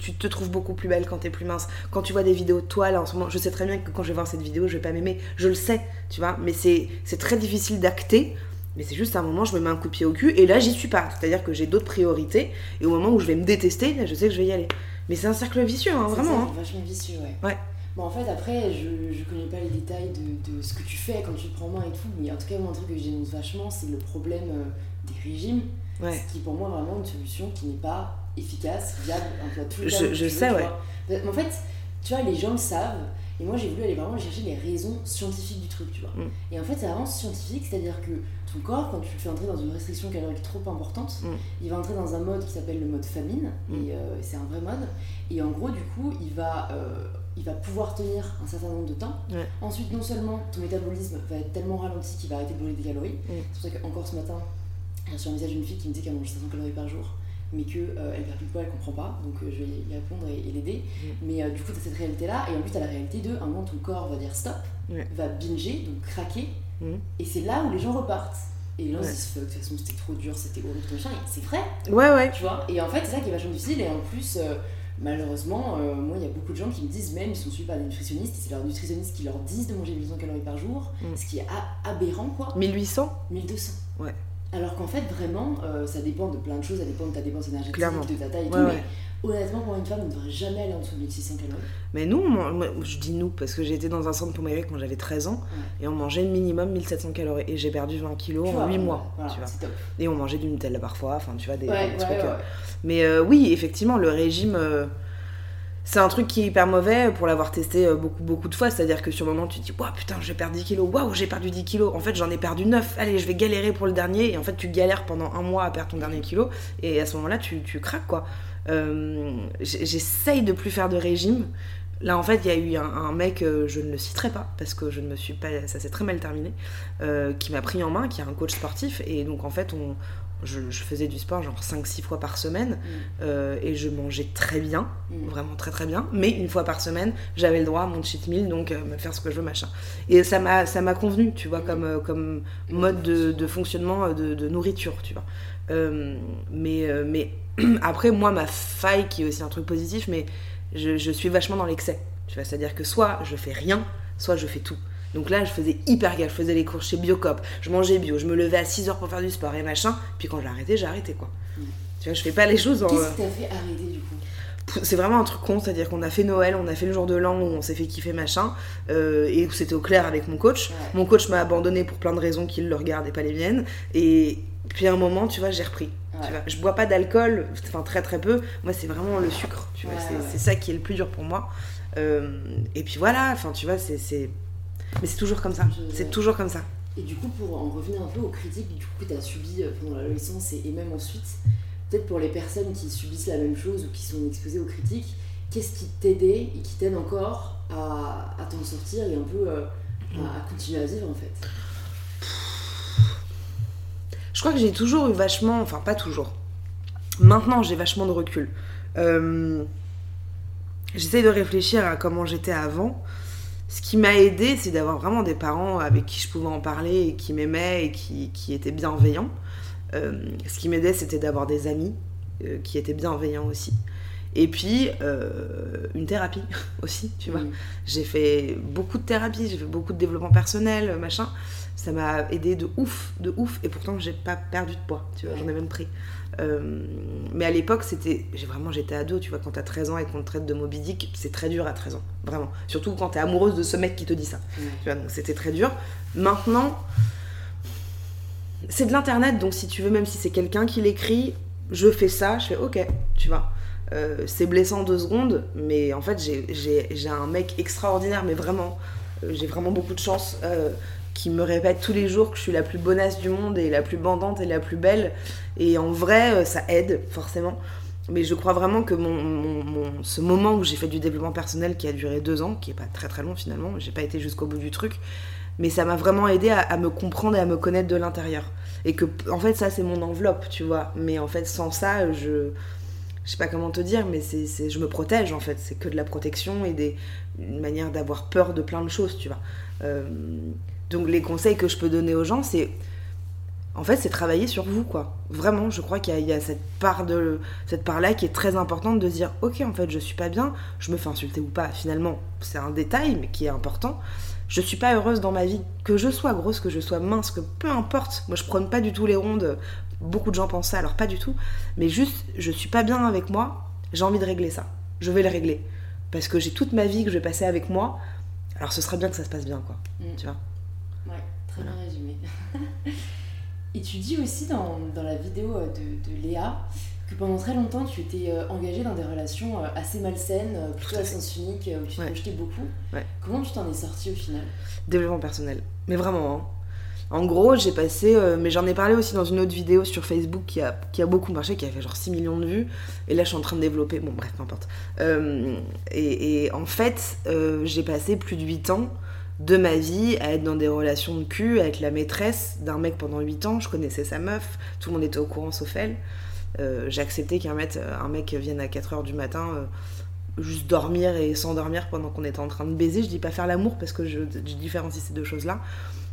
tu te trouves beaucoup plus belle quand t'es plus mince. Quand tu vois des vidéos de toi, là, en ce moment, je sais très bien que quand je vais voir cette vidéo, je vais pas m'aimer. Je le sais, tu vois, mais c'est très difficile d'acter mais c'est juste à un moment, je me mets un coup de pied au cul et là, j'y suis pas. C'est-à-dire que j'ai d'autres priorités et au moment où je vais me détester, je sais que je vais y aller. Mais c'est un cercle vicieux, hein, vraiment. C'est hein. vachement vicieux, ouais. ouais. Bon, en fait, après, je, je connais pas les détails de, de, ce que tu fais quand tu te prends main et tout, mais en tout cas, moi, un truc que je dénonce vachement, c'est le problème euh, des régimes. Ouais. Ce qui est pour moi vraiment une solution qui n'est pas efficace, viable, un peu tout Je, je sais, ouais. Mais en fait, tu vois, les gens le savent, et moi, j'ai voulu aller vraiment chercher les raisons scientifiques du truc, tu vois. Mm. Et en fait, c'est vraiment scientifique, c'est-à-dire que ton corps, quand tu le fais entrer dans une restriction calorique trop importante, mm. il va entrer dans un mode qui s'appelle le mode famine, mm. et euh, c'est un vrai mode. Et en gros, du coup, il va, euh, il va pouvoir tenir un certain nombre de temps. Ensuite, non seulement ton métabolisme va être tellement ralenti qu'il va arrêter de brûler des calories. C'est pour ça qu'encore ce matin, j'ai reçu un message d'une fille qui me disait qu'elle mange 500 calories par jour. mais qu'elle euh, elle perd plus de poids, elle comprend pas, donc euh, je vais y répondre et, l'aider. Mm. Mais euh, du coup, tu as cette réalité-là, et en plus, tu as la réalité de, un moment, ton corps va dire stop, va binger, donc craquer, mm. et c'est là où les gens repartent. Et là, on se dit, de toute façon, c'était trop dur, c'était horrible, ton chien, c'est vrai. Ouais, ouais. Tu vois, et en fait, c'est ça qui est vachement difficile, et en plus, malheureusement, moi, il y a beaucoup de gens qui me disent, même, ils sont suivis par des nutritionnistes, et c'est leurs nutritionnistes qui leur disent de manger 1800 calories par jour, mm. ce qui est aberrant, quoi. 1800 1200. Ouais. Alors qu'en fait, vraiment, euh, ça dépend de plein de choses, ça dépend de ta dépense énergétique, de ta taille et tout. Mais honnêtement, pour une femme, on ne devrait jamais aller en dessous de 1600 calories. Mais nous, je dis nous, parce que j'ai été dans un centre pour maigrir quand j'avais 13 ans, et on mangeait minimum 1700 calories. Et j'ai perdu 20 kilos en 8 mois. tu vois. Top. Et on mangeait du Nutella parfois, enfin, tu vois, des, trucs. Euh. Mais euh, oui, effectivement, le régime c'est un truc qui est hyper mauvais pour l'avoir testé euh, beaucoup beaucoup de fois. C'est-à-dire que sur le moment, tu te dis, waouh, putain, je vais perdre 10 kilos. Waouh, j'ai perdu 10 kilos. En fait, j'en ai perdu 9. Allez, je vais galérer pour le dernier. Et en fait, tu galères pendant un mois à perdre ton dernier kilo. Et à ce moment-là, tu, tu craques, quoi. Euh, j'essaye de plus faire de régime. Là, en fait, il y a eu un, mec, euh, je ne le citerai pas, parce que je ne me suis pas. Ça s'est très mal terminé, qui m'a pris en main, qui est un coach sportif. Et donc, en fait, on, je, faisais du sport genre 5-6 fois par semaine mm. euh, et je mangeais très bien, mm. vraiment très très bien, mais une fois par semaine j'avais le droit à mon cheat meal donc euh, me faire ce que je veux machin. Et ça m'a, ça m'a convenu, tu vois, mm. comme, euh, comme mode de, fonctionnement de, nourriture, tu vois. mais, mais après, moi, ma faille qui est aussi un truc positif, mais je, je suis vachement dans l'excès. Tu vois, c'est-à-dire que soit je fais rien, soit je fais tout. Donc là, je faisais hyper gaffe, je faisais les cours chez Biocop, je mangeais bio, je me levais à 6 heures pour faire du sport et machin. Puis quand j'ai arrêté, j'ai arrêté quoi. Tu vois, je fais pas les choses en. Qu'est-ce qui t'a fait arrêter du coup? C'est vraiment un truc con, c'est-à-dire qu'on a fait Noël, on a fait le jour de l'an où on s'est fait kiffer machin, euh, et où c'était au clair avec mon coach. Mon coach m'a abandonné pour plein de raisons qu'il le regarde et pas les miennes. Et puis à un moment, tu vois, j'ai repris. Tu vois, je bois pas d'alcool, enfin très très peu. Moi, c'est vraiment le sucre. Tu vois, c'est ça qui est le plus dur pour moi. Euh, et puis voilà, enfin tu vois, c'est mais c'est toujours comme ça. C'est toujours comme ça. Et du coup, pour en revenir un peu aux critiques du coup, que tu as subies euh, pendant l'adolescence et, et même ensuite, peut-être pour les personnes qui subissent la même chose ou qui sont exposées aux critiques, qu'est-ce qui t'aidait et qui t'aide encore à, à t'en sortir et un peu euh, à, continuer à vivre en fait? Je crois que j'ai toujours eu vachement, enfin pas toujours. Maintenant, j'ai vachement de recul. Euh, J'essaie de réfléchir à comment j'étais avant ce qui m'a aidé, c'est d'avoir vraiment des parents avec qui je pouvais en parler et qui m'aimaient et qui, qui, étaient bienveillants. Euh, ce qui m'aidait, c'était d'avoir des amis euh, qui étaient bienveillants aussi. Et puis, euh, une thérapie aussi, tu vois. J'ai fait beaucoup de thérapie, j'ai fait beaucoup de développement personnel, machin. Ça m'a aidé de ouf, de ouf. Et pourtant, j'ai pas perdu de poids, tu vois, j'en ai même pris. Euh, mais à l'époque, c'était. Vraiment, j'étais ado, tu vois, quand t'as 13 ans et qu'on te traite de Moby Dick, c'est très dur à 13 ans, vraiment. Surtout quand t'es amoureuse de ce mec qui te dit ça. Tu vois, donc c'était très dur. Maintenant, c'est de l'internet, donc si tu veux, même si c'est quelqu'un qui l'écrit, je fais ça, je fais ok, tu vois. Euh, c'est blessant deux secondes, mais en fait, j'ai un mec extraordinaire, mais vraiment, euh, j'ai vraiment beaucoup de chance qui me répète tous les jours que je suis la plus bonasse du monde et la plus bandante et la plus belle. Et en vrai, euh, ça aide forcément. Mais je crois vraiment que mon, ce moment où j'ai fait du développement personnel qui a duré deux ans, qui est pas très très long finalement, j'ai pas été jusqu'au bout du truc, mais ça m'a vraiment aidé à, me comprendre et à me connaître de l'intérieur. Et que en fait ça c'est mon enveloppe, tu vois. Mais en fait sans ça, je je sais pas comment te dire, mais c'est je me protège en fait. C'est que de la protection et des, une manière d'avoir peur de plein de choses, tu vois. Euh, donc les conseils que je peux donner aux gens, c'est en fait, c'est travailler sur vous, quoi. Vraiment, je crois qu'il y, a cette part de cette part-là qui est très importante de dire, ok, en fait, je suis pas bien, je me fais insulter ou pas. Finalement, c'est un détail, mais qui est important. Je suis pas heureuse dans ma vie, que je sois grosse, que je sois mince, que peu importe. Moi, je prône pas du tout les rondes. Beaucoup de gens pensent ça, alors pas du tout. Mais juste, je suis pas bien avec moi. J'ai envie de régler ça. Je vais le régler parce que j'ai toute ma vie que je vais passer avec moi. Alors, ce serait bien que ça se passe bien, quoi. Mm. Tu vois? Très bien résumé. Et tu dis aussi dans, dans la vidéo euh, de, de, Léa que pendant très longtemps tu étais euh, engagée dans des relations euh, assez malsaines, plutôt à sens unique, où tu te projetais beaucoup. Comment tu t'en es sortie au final? Développement personnel. Mais vraiment, hein. En gros, j'ai passé, mais j'en ai parlé aussi dans une autre vidéo sur Facebook qui a, qui a beaucoup marché, qui a fait genre 6 millions de vues. Et là, je suis en train de développer. Bon, bref, peu importe. et, et, en fait, j'ai passé plus de 8 ans de ma vie à être dans des relations de cul, être la maîtresse d'un mec pendant 8 ans. Je connaissais sa meuf, tout le monde était au courant sauf elle. j'ai accepté qu'un mec, un mec vienne à 4h du matin juste dormir et s'endormir pendant qu'on était en train de baiser. Je dis pas faire l'amour parce que je, différencie ces deux choses-là.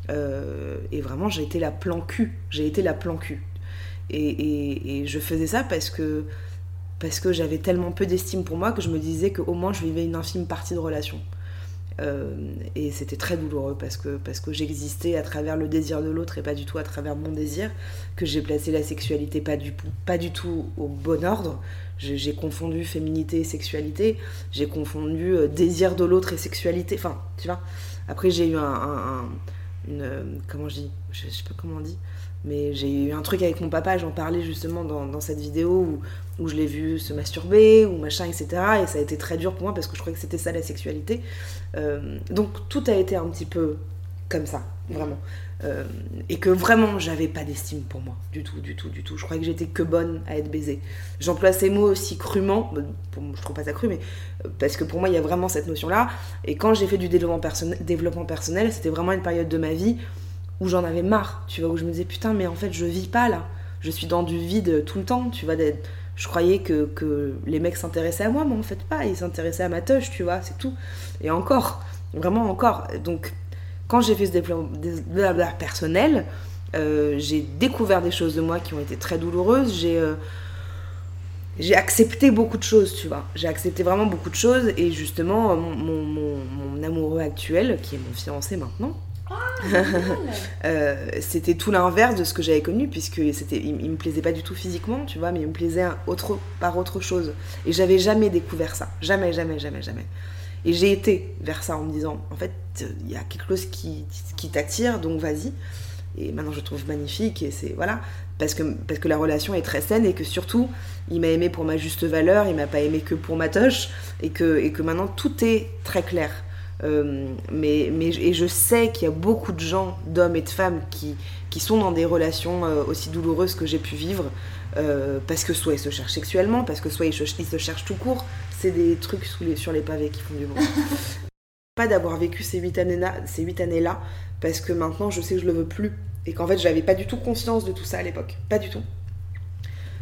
et vraiment, j'ai été la plan cul. J'ai été la plan cul. Et, et, je faisais ça parce que, parce que j'avais tellement peu d'estime pour moi que je me disais qu'au moins je vivais une infime partie de relation. Euh, et c'était très douloureux parce que, parce que j'existais à travers le désir de l'autre et pas du tout à travers mon désir, que j'ai placé la sexualité pas du, tout au bon ordre. J'ai confondu féminité et sexualité, j'ai confondu euh, désir de l'autre et sexualité. Enfin, tu vois. Après, j'ai eu un. Euh, comment je dis? Je, je sais pas comment on dit mais j'ai eu un truc avec mon papa, j'en parlais justement dans, cette vidéo où, je l'ai vu se masturber ou machin, etc. Et ça a été très dur pour moi parce que je croyais que c'était ça la sexualité. Euh, donc tout a été un petit peu comme ça, vraiment. Euh, et que vraiment j'avais pas d'estime pour moi, du tout, du tout, du tout. Je croyais que j'étais que bonne à être baisée. J'emploie ces mots aussi crûment, je trouve pas ça cru, mais euh, parce que pour moi il y a vraiment cette notion-là. Et quand j'ai fait du développement, développement personnel, c'était vraiment une période de ma vie où j'en avais marre, tu vois, où je me disais putain, mais en fait, je vis pas là. Je suis dans du vide tout le temps, tu vois. Je croyais que, que les mecs s'intéressaient à moi, mais en fait pas. Ils s'intéressaient à ma touche, tu vois, c'est tout. Et encore, vraiment encore. Donc, quand j'ai fait ce développement personnel, euh, j'ai découvert des choses de moi qui ont été très douloureuses. J'ai euh, j'ai accepté beaucoup de choses, tu vois. J'ai accepté vraiment beaucoup de choses. Et justement, mon, mon amoureux actuel, qui est mon fiancé maintenant, euh, c'était tout l'inverse de ce que j'avais connu, puisque c'était, il, me plaisait pas du tout physiquement, tu vois, mais il me plaisait autre, par autre chose. Et j'avais jamais découvert ça. Jamais, jamais, jamais, jamais. Et j'ai été vers ça en me disant, en fait, il y a quelque chose qui, qui t'attire, donc vas-y. Et maintenant, je trouve magnifique, et c'est. Voilà. Parce que, parce que la relation est très saine, et que surtout, il m'a aimé pour ma juste valeur, il m'a pas aimé que pour ma toche, et que, et que maintenant, tout est très clair. Euh, mais, mais, et je sais qu'il y a beaucoup de gens, d'hommes et de femmes, qui, qui sont dans des relations euh, aussi douloureuses que j'ai pu vivre, euh, parce que soit ils se cherchent sexuellement, parce que soit ils, se cherchent tout court. C'est des trucs sous les, sur les pavés qui font du bruit. Pas d'avoir vécu ces huit années-là, ces huit années-là, parce que maintenant je sais que je le veux plus, et qu'en fait j'avais pas du tout conscience de tout ça à l'époque, pas du tout.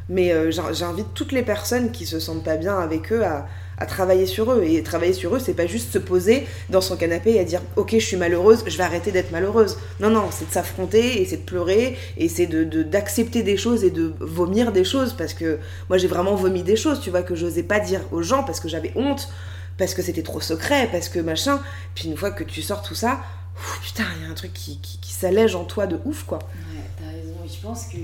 Mais j'invite toutes les personnes qui se sentent pas bien avec eux à, à travailler sur eux. Et travailler sur eux, c'est pas juste se poser dans son canapé et à dire Ok, je suis malheureuse, je vais arrêter d'être malheureuse. Non, non, c'est de s'affronter et c'est de pleurer et c'est de, d'accepter des choses et de vomir des choses parce que moi j'ai vraiment vomi des choses, tu vois, que j'osais pas dire aux gens parce que j'avais honte, parce que c'était trop secret, parce que machin. Puis une fois que tu sors tout ça, putain, il y a un truc qui, qui, s'allège en toi de ouf, quoi. Ouais, t'as raison. Et je pense que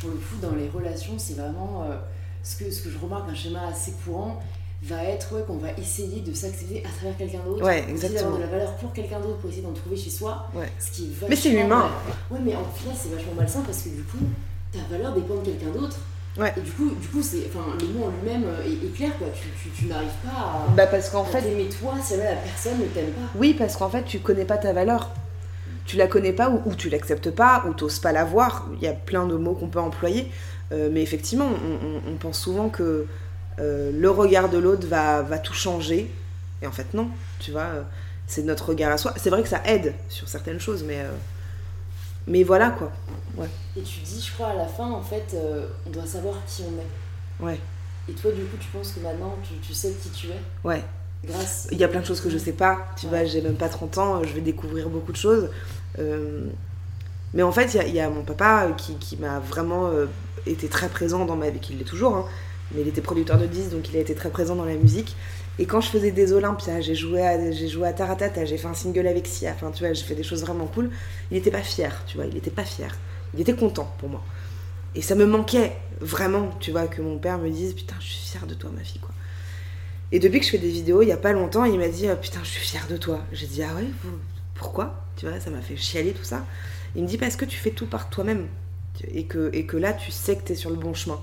pour le coup, dans les relations, c'est vraiment. Euh, ce, que, ce que je remarque un schéma assez courant, va être ouais, qu'on va essayer de s'accepter à travers quelqu'un d'autre. Ouais, exactement. d'avoir de la valeur pour quelqu'un d'autre pour essayer d'en trouver chez soi. Ouais. Ce qui est mais c'est humain. Ouais, mais en final, c'est vachement malsain parce que du coup, ta valeur dépend de quelqu'un d'autre. Ouais. Et du coup, du coup c'est, enfin, le mot en lui-même est, clair, quoi. Tu, tu, tu n'arrives pas à, bah parce qu'en fait, t'aimer toi si la personne ne t'aime pas. Oui, parce qu'en fait, tu connais pas ta valeur. Tu la connais pas ou, ou tu l'acceptes pas ou t'oses pas la voir. Il y a plein de mots qu'on peut employer. Euh, mais effectivement, on, on, on pense souvent que euh, le regard de l'autre va, va tout changer. Et en fait, non, tu vois, euh, c'est notre regard à soi. C'est vrai que ça aide sur certaines choses, mais, euh, mais voilà quoi. Ouais. Et tu dis, je crois, à la fin, en fait, on doit savoir qui on est. Ouais. Et toi, du coup, tu penses que maintenant, tu, tu sais qui tu es Ouais. Grâce. Il y a plein de choses que je sais pas. Tu vois, j'ai même pas 30 ans, je vais découvrir beaucoup de choses. mais en fait, il y, a mon papa qui, qui m'a vraiment été très présent dans ma vie, qui l'est toujours. Hein mais il était producteur de disques, donc il a été très présent dans la musique. Et quand je faisais des Olympias, j'ai joué à, j'ai joué à Taratata, j'ai fait un single avec Sia, enfin tu vois, j'ai fait des choses vraiment cool. Il n'était pas fier, tu vois, il n'était pas fier. Il était content pour moi. Et ça me manquait vraiment, tu vois, que mon père me dise Putain, je suis fière de toi, ma fille, quoi. Et depuis que je fais des vidéos, il n'y a pas longtemps, il m'a dit oh, Putain, je suis fière de toi. J'ai dit Ah ouais, pourquoi? Tu vois, ça m'a fait chialer tout ça. Il me dit Parce que tu fais tout par toi-même. Et que, et que là, tu sais que tu es sur le bon chemin.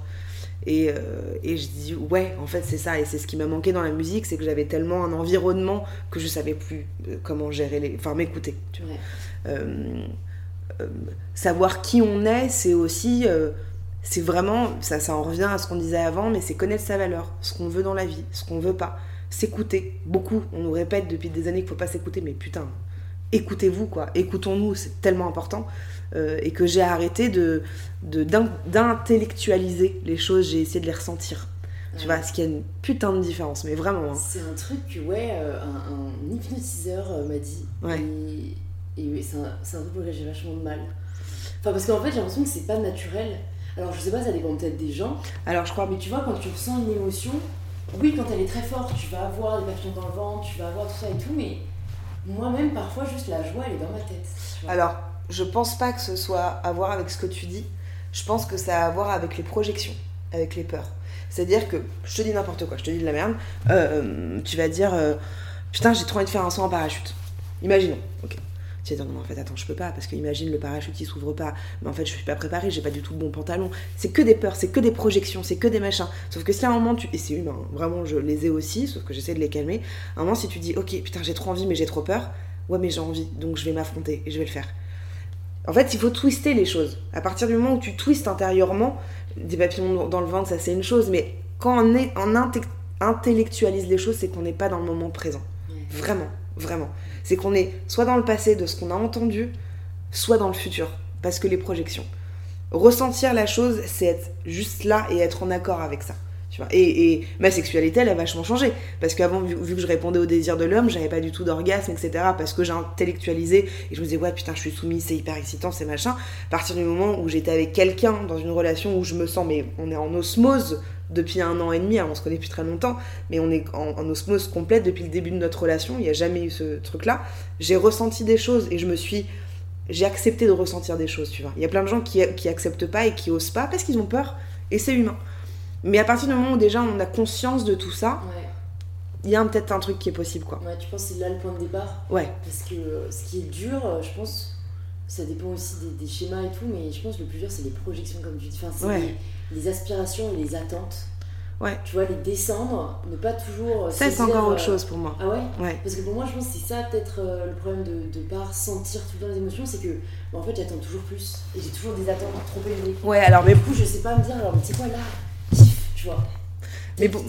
Et, euh, et, je dis ouais, en fait c'est ça, et c'est ce qui m'a manqué dans la musique, c'est que j'avais tellement un environnement que je savais plus euh, comment gérer les, enfin m'écouter. Euh, savoir qui on est, c'est aussi, c'est vraiment, ça, ça en revient à ce qu'on disait avant, mais c'est connaître sa valeur, ce qu'on veut dans la vie, ce qu'on veut pas, s'écouter. Beaucoup, on nous répète depuis des années qu'il faut pas s'écouter, mais putain, écoutez-vous, quoi. Écoutons-nous, c'est tellement important. Euh, et que j'ai arrêté de, d'intellectualiser les choses, j'ai essayé de les ressentir. Tu vois, ce qui a une putain de différence, mais vraiment. Hein. C'est un truc que, ouais, euh, un, hypnotiseur euh, m'a dit. Ouais. Et, et c'est un, un, truc pour lequel j'ai vachement de mal. Enfin, parce qu'en fait, j'ai l'impression que c'est pas naturel. Alors, je sais pas, ça dépend peut-être des gens. Alors, je crois. Mais tu vois, quand tu ressens une émotion, oui, quand elle est très forte, tu vas avoir des papillons dans le ventre, tu vas avoir tout ça et tout, mais moi-même, parfois, juste la joie, elle est dans ma tête. Alors, je pense pas que ce soit à voir avec ce que tu dis. Je pense que ça a à voir avec les projections, avec les peurs. C'est-à-dire que, je te dis n'importe quoi, je te dis de la merde, euh, tu vas dire euh, Putain, j'ai trop envie de faire un saut en parachute. Imaginons, ok. Tu vas dire non, en fait, attends, je peux pas, parce que imagine le parachute il s'ouvre pas, mais en fait, je suis pas préparée, j'ai pas du tout le bon pantalon. C'est que des peurs, c'est que des projections, c'est que des machins. Sauf que si à un moment, tu. Et c'est humain, hein, vraiment, je les ai aussi, sauf que j'essaie de les calmer. À un moment, si tu dis Ok, putain, j'ai trop envie, mais j'ai trop peur, ouais, mais j'ai envie, donc je vais m'affronter et je vais le faire. En fait, il faut twister les choses. À partir du moment où tu twistes intérieurement, des papillons dans le ventre, ça c'est une chose, mais quand on, est, on intellectualise les choses, c'est qu'on n'est pas dans le moment présent. Vraiment, vraiment. C'est qu'on est soit dans le passé de ce qu'on a entendu, soit dans le futur, parce que les projections. Ressentir la chose, c'est être juste là et être en accord avec ça. Et, ma sexualité, elle a vachement changé. Parce qu'avant, vu, que je répondais aux désirs de l'homme, j'avais pas du tout d'orgasme, etc. Parce que j'ai intellectualisé et je me disais, ouais, putain, je suis soumise, c'est hyper excitant, c'est machin. À partir du moment où j'étais avec quelqu'un dans une relation où je me sens, mais on est en osmose depuis un an et demi, on se connaît depuis très longtemps, mais on est en, osmose complète depuis le début de notre relation, il n'y a jamais eu ce truc-là. J'ai ressenti des choses et je me suis. J'ai accepté de ressentir des choses, tu vois. Il y a plein de gens qui, qui acceptent pas et qui osent pas parce qu'ils ont peur, et c'est humain. Mais à partir du moment où déjà on a conscience de tout ça, il y a peut-être un truc qui est possible. quoi. Ouais, tu penses que c'est là le point de départ? Ouais. Parce que euh, ce qui est dur, euh, je pense, ça dépend aussi des, schémas et tout, mais je pense que le plus dur c'est les projections, comme tu dis. Enfin, c'est les, aspirations et les attentes. Ouais. Tu vois, les descendre, ne pas toujours. Euh, ça, c'est encore autre chose pour moi. Ah ouais Ouais. Parce que pour moi, je pense que c'est ça peut-être le problème de ne pas ressentir tout le temps les émotions, c'est que en fait, j'attends toujours plus. Et j'ai toujours des attentes trop élevées. Ouais, alors, mais. Du coup, je sais pas me dire, alors, mais c'est quoi là mais bon...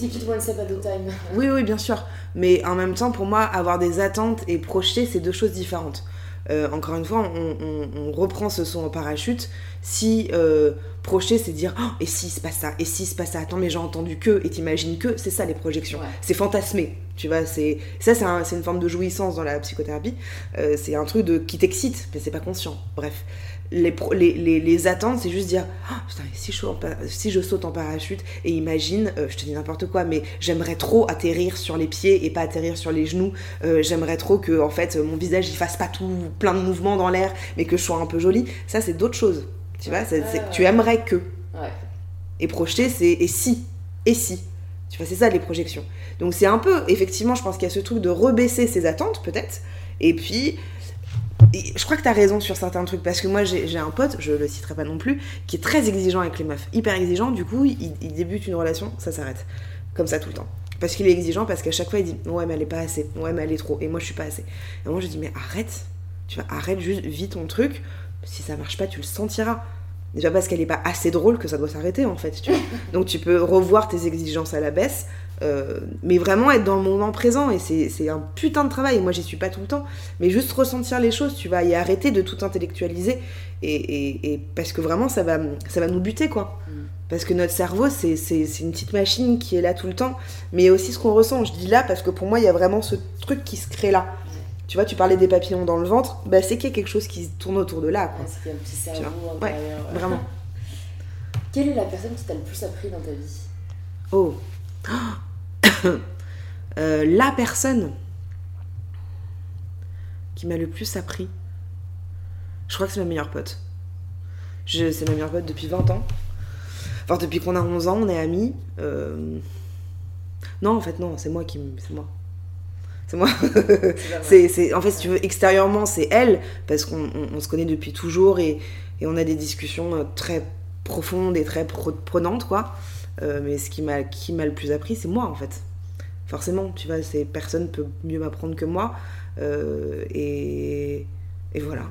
Oui, oui, bien sûr. Mais en même temps, pour moi, avoir des attentes et projeter, c'est deux choses différentes. Euh, encore une fois, on, reprend ce son en parachute. Si euh, projeter, c'est dire oh, et si se passe ça, et si se passe ça, attends, mais j'ai entendu que, et t'imagines que, c'est ça les projections. C'est fantasmé, tu vois. C'est ça, c'est une forme de jouissance dans la psychothérapie. Euh, c'est un truc de qui t'excite, mais c'est pas conscient. Bref les, les, les, attentes, c'est juste dire oh, putain, si, je, si je saute en parachute et imagine, euh, je te dis n'importe quoi, mais j'aimerais trop atterrir sur les pieds et pas atterrir sur les genoux. Euh, j'aimerais trop que en fait mon visage il fasse pas tout plein de mouvements dans l'air, mais que je sois un peu jolie. Ça, c'est d'autres choses. Tu vois, tu aimerais que. Et projeter, c'est et si Et si Tu vois, c'est ça les projections. Donc c'est un peu, effectivement, je pense qu'il y a ce truc de rebaisser ses attentes, peut-être. Et puis, je crois que tu as raison sur certains trucs parce que moi j'ai un pote, je le citerai pas non plus, qui est très exigeant avec les meufs, hyper exigeant. Du coup, il, débute une relation, ça s'arrête comme ça tout le temps. Parce qu'il est exigeant, parce qu'à chaque fois il dit ouais mais elle est pas assez, ouais mais elle est trop, et moi je suis pas assez. Et moi je dis mais arrête, tu vois, arrête juste, vis ton truc. Si ça marche pas, tu le sentiras. Déjà parce qu'elle est pas assez drôle que ça doit s'arrêter en fait. Tu vois Donc tu peux revoir tes exigences à la baisse euh, mais vraiment être dans le moment présent et c'est un putain de travail. Moi, j'y suis pas tout le temps, mais juste ressentir les choses, tu vas y arrêter de tout intellectualiser et, et, parce que vraiment, ça va, ça va nous buter quoi. Mm. Parce que notre cerveau, c'est une petite machine qui est là tout le temps, mais aussi ce qu'on ressent. Je dis là parce que pour moi, il y a vraiment ce truc qui se crée là. Tu vois, tu parlais des papillons dans le ventre, bah, c'est qu'il y a quelque chose qui tourne autour de là. c'est un petit cerveau ouais, vraiment. Quelle est la personne qui t'a le plus appris dans ta vie? Oh Euh, la personne qui m'a le plus appris, je crois que c'est ma meilleure pote. C'est ma meilleure pote depuis 20 ans. Enfin, depuis qu'on a 11 ans, on est amis. Euh, non, en fait, non, c'est moi qui. C'est moi. C'est moi. c'est, en fait, si tu veux, extérieurement, c'est elle, parce qu'on se connaît depuis toujours et, et, on a des discussions euh, très profondes et très prenantes, quoi. Mais ce qui m'a, qui m'a le plus appris, c'est moi, en fait forcément, tu vois, ces personnes peuvent mieux m'apprendre que moi. Euh, et, et, voilà.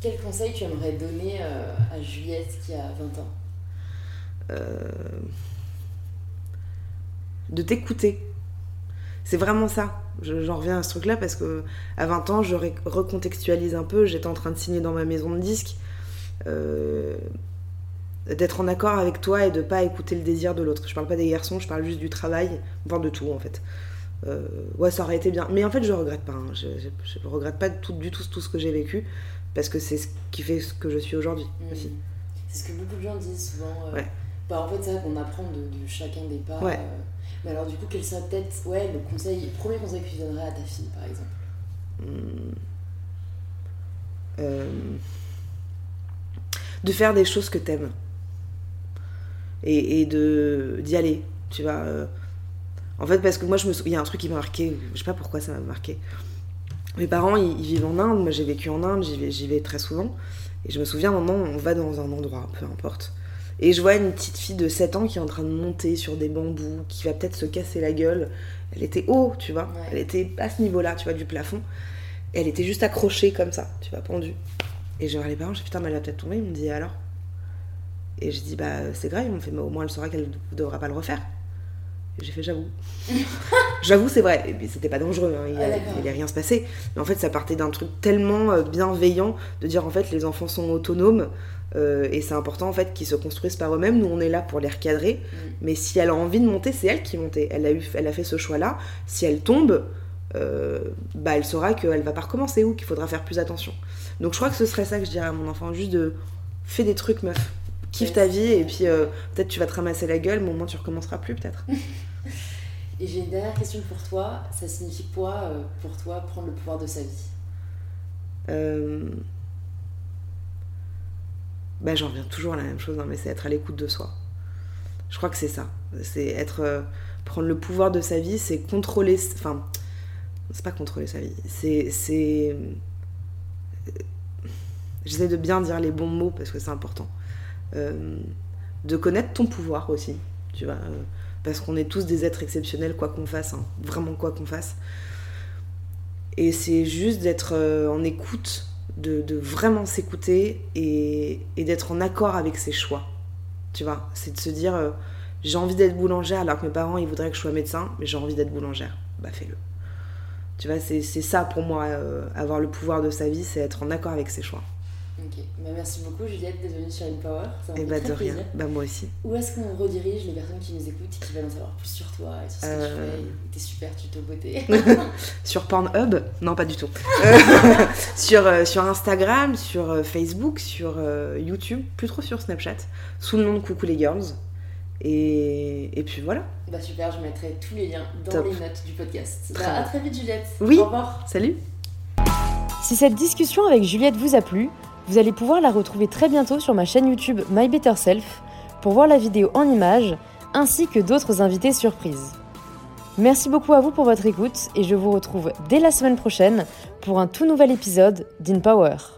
Quel conseil tu aimerais donner euh, à Juliette qui a 20 ans? Euh, De t'écouter. C'est vraiment ça. J'en reviens à ce truc-là parce que à 20 ans, je recontextualise un peu. J'étais en train de signer dans ma maison de disques. Euh, d'être en accord avec toi et de pas écouter le désir de l'autre. Je parle pas des garçons, je parle juste du travail, voire de tout en fait. Euh, ouais, ça aurait été bien. Mais en fait, je regrette pas. Hein. Je, je, regrette pas tout, du tout tout ce que j'ai vécu parce que c'est ce qui fait ce que je suis aujourd'hui mmh. aussi. C'est ce que beaucoup de gens disent souvent. ouais. Bah, en fait, c'est vrai qu'on apprend de, chacun des pas. Ouais. mais alors, du coup, quel serait peut-être ouais, le, conseil, le premier conseil que tu donnerais à ta fille, par exemple? Mmh. euh de faire des choses que t'aimes. Et, et de d'y aller, tu vois. Euh. En fait, parce que moi, je me il y a un truc qui m'a marqué, je sais pas pourquoi ça m'a marqué. Mes parents, ils, vivent en Inde, moi j'ai vécu en Inde, j'y vais, j'y vais très souvent. Et je me souviens, un moment, on va dans un endroit, peu importe. Et je vois une petite fille de 7 ans qui est en train de monter sur des bambous, qui va peut-être se casser la gueule. Elle était haut, tu vois. Elle était à ce niveau-là, tu vois, du plafond. Et elle était juste accrochée comme ça, tu vois, pendue. Et je les parents, je dis putain, mais elle va peut-être tomber. Ils me dit alors? Et je dis bah c'est grave. Ils m'ont fait, mais au moins elle saura qu'elle ne devra pas le refaire. Et j'ai fait j'avoue. j'avoue, c'est vrai. Et c'était pas dangereux, hein. il n'y ah, rien se passé. Mais en fait, ça partait d'un truc tellement euh, bienveillant de dire en fait les enfants sont autonomes. Euh, et c'est important en fait qu'ils se construisent par eux-mêmes. Nous, on est là pour les recadrer. Mm. Mais si elle a envie de monter, c'est elle qui monte. Elle a, eu, elle a fait ce choix-là. Si elle tombe, euh, bah, elle saura qu'elle va pas recommencer ou qu'il faudra faire plus attention. Donc je crois que ce serait ça que je dirais à mon enfant, juste de fais des trucs meuf, kiffe ta vie et puis euh, peut-être tu vas te ramasser la gueule, mais au moins tu recommenceras plus peut-être. et j'ai une dernière question pour toi, ça signifie quoi euh, pour toi prendre le pouvoir de sa vie? Bah, j'en reviens toujours à la même chose, hein, mais c'est être à l'écoute de soi. Je crois que c'est ça. C'est être. prendre le pouvoir de sa vie, c'est contrôler. Enfin, c'est pas contrôler sa vie. C'est. J'essaie de bien dire les bons mots parce que c'est important. Euh, de connaître ton pouvoir aussi, tu vois. Euh, parce qu'on est tous des êtres exceptionnels, quoi qu'on fasse, hein, vraiment quoi qu'on fasse. Et c'est juste d'être euh, en écoute, de, vraiment s'écouter et, d'être en accord avec ses choix. Tu vois, c'est de se dire j'ai envie d'être boulangère alors que mes parents ils voudraient que je sois médecin, mais j'ai envie d'être boulangère. Bah fais-le. Tu vois, c'est ça pour moi, avoir le pouvoir de sa vie, c'est être en accord avec ses choix. Ok, bah, merci beaucoup Juliette d'être venue sur Empower. Ça et eh bah de rien, bah moi aussi. Où est-ce qu'on redirige les personnes qui nous écoutent et qui veulent en savoir plus sur toi et sur ce que tu euh. fais T'es super tuto beauté? sur Pornhub? Non, pas du tout. sur, euh, sur Instagram, sur Facebook, sur YouTube, plus trop sur Snapchat, sous le nom de Coucou les Girls. Et, et puis voilà. Bah super, je mettrai tous les liens dans les notes du podcast. Bah, à très vite Juliette. Oui. Au revoir. Salut. Si cette discussion avec Juliette vous a plu, vous allez pouvoir la retrouver très bientôt sur ma chaîne YouTube My Better Self pour voir la vidéo en images ainsi que d'autres invités surprises. Merci beaucoup à vous pour votre écoute et je vous retrouve dès la semaine prochaine pour un tout nouvel épisode d'InPower.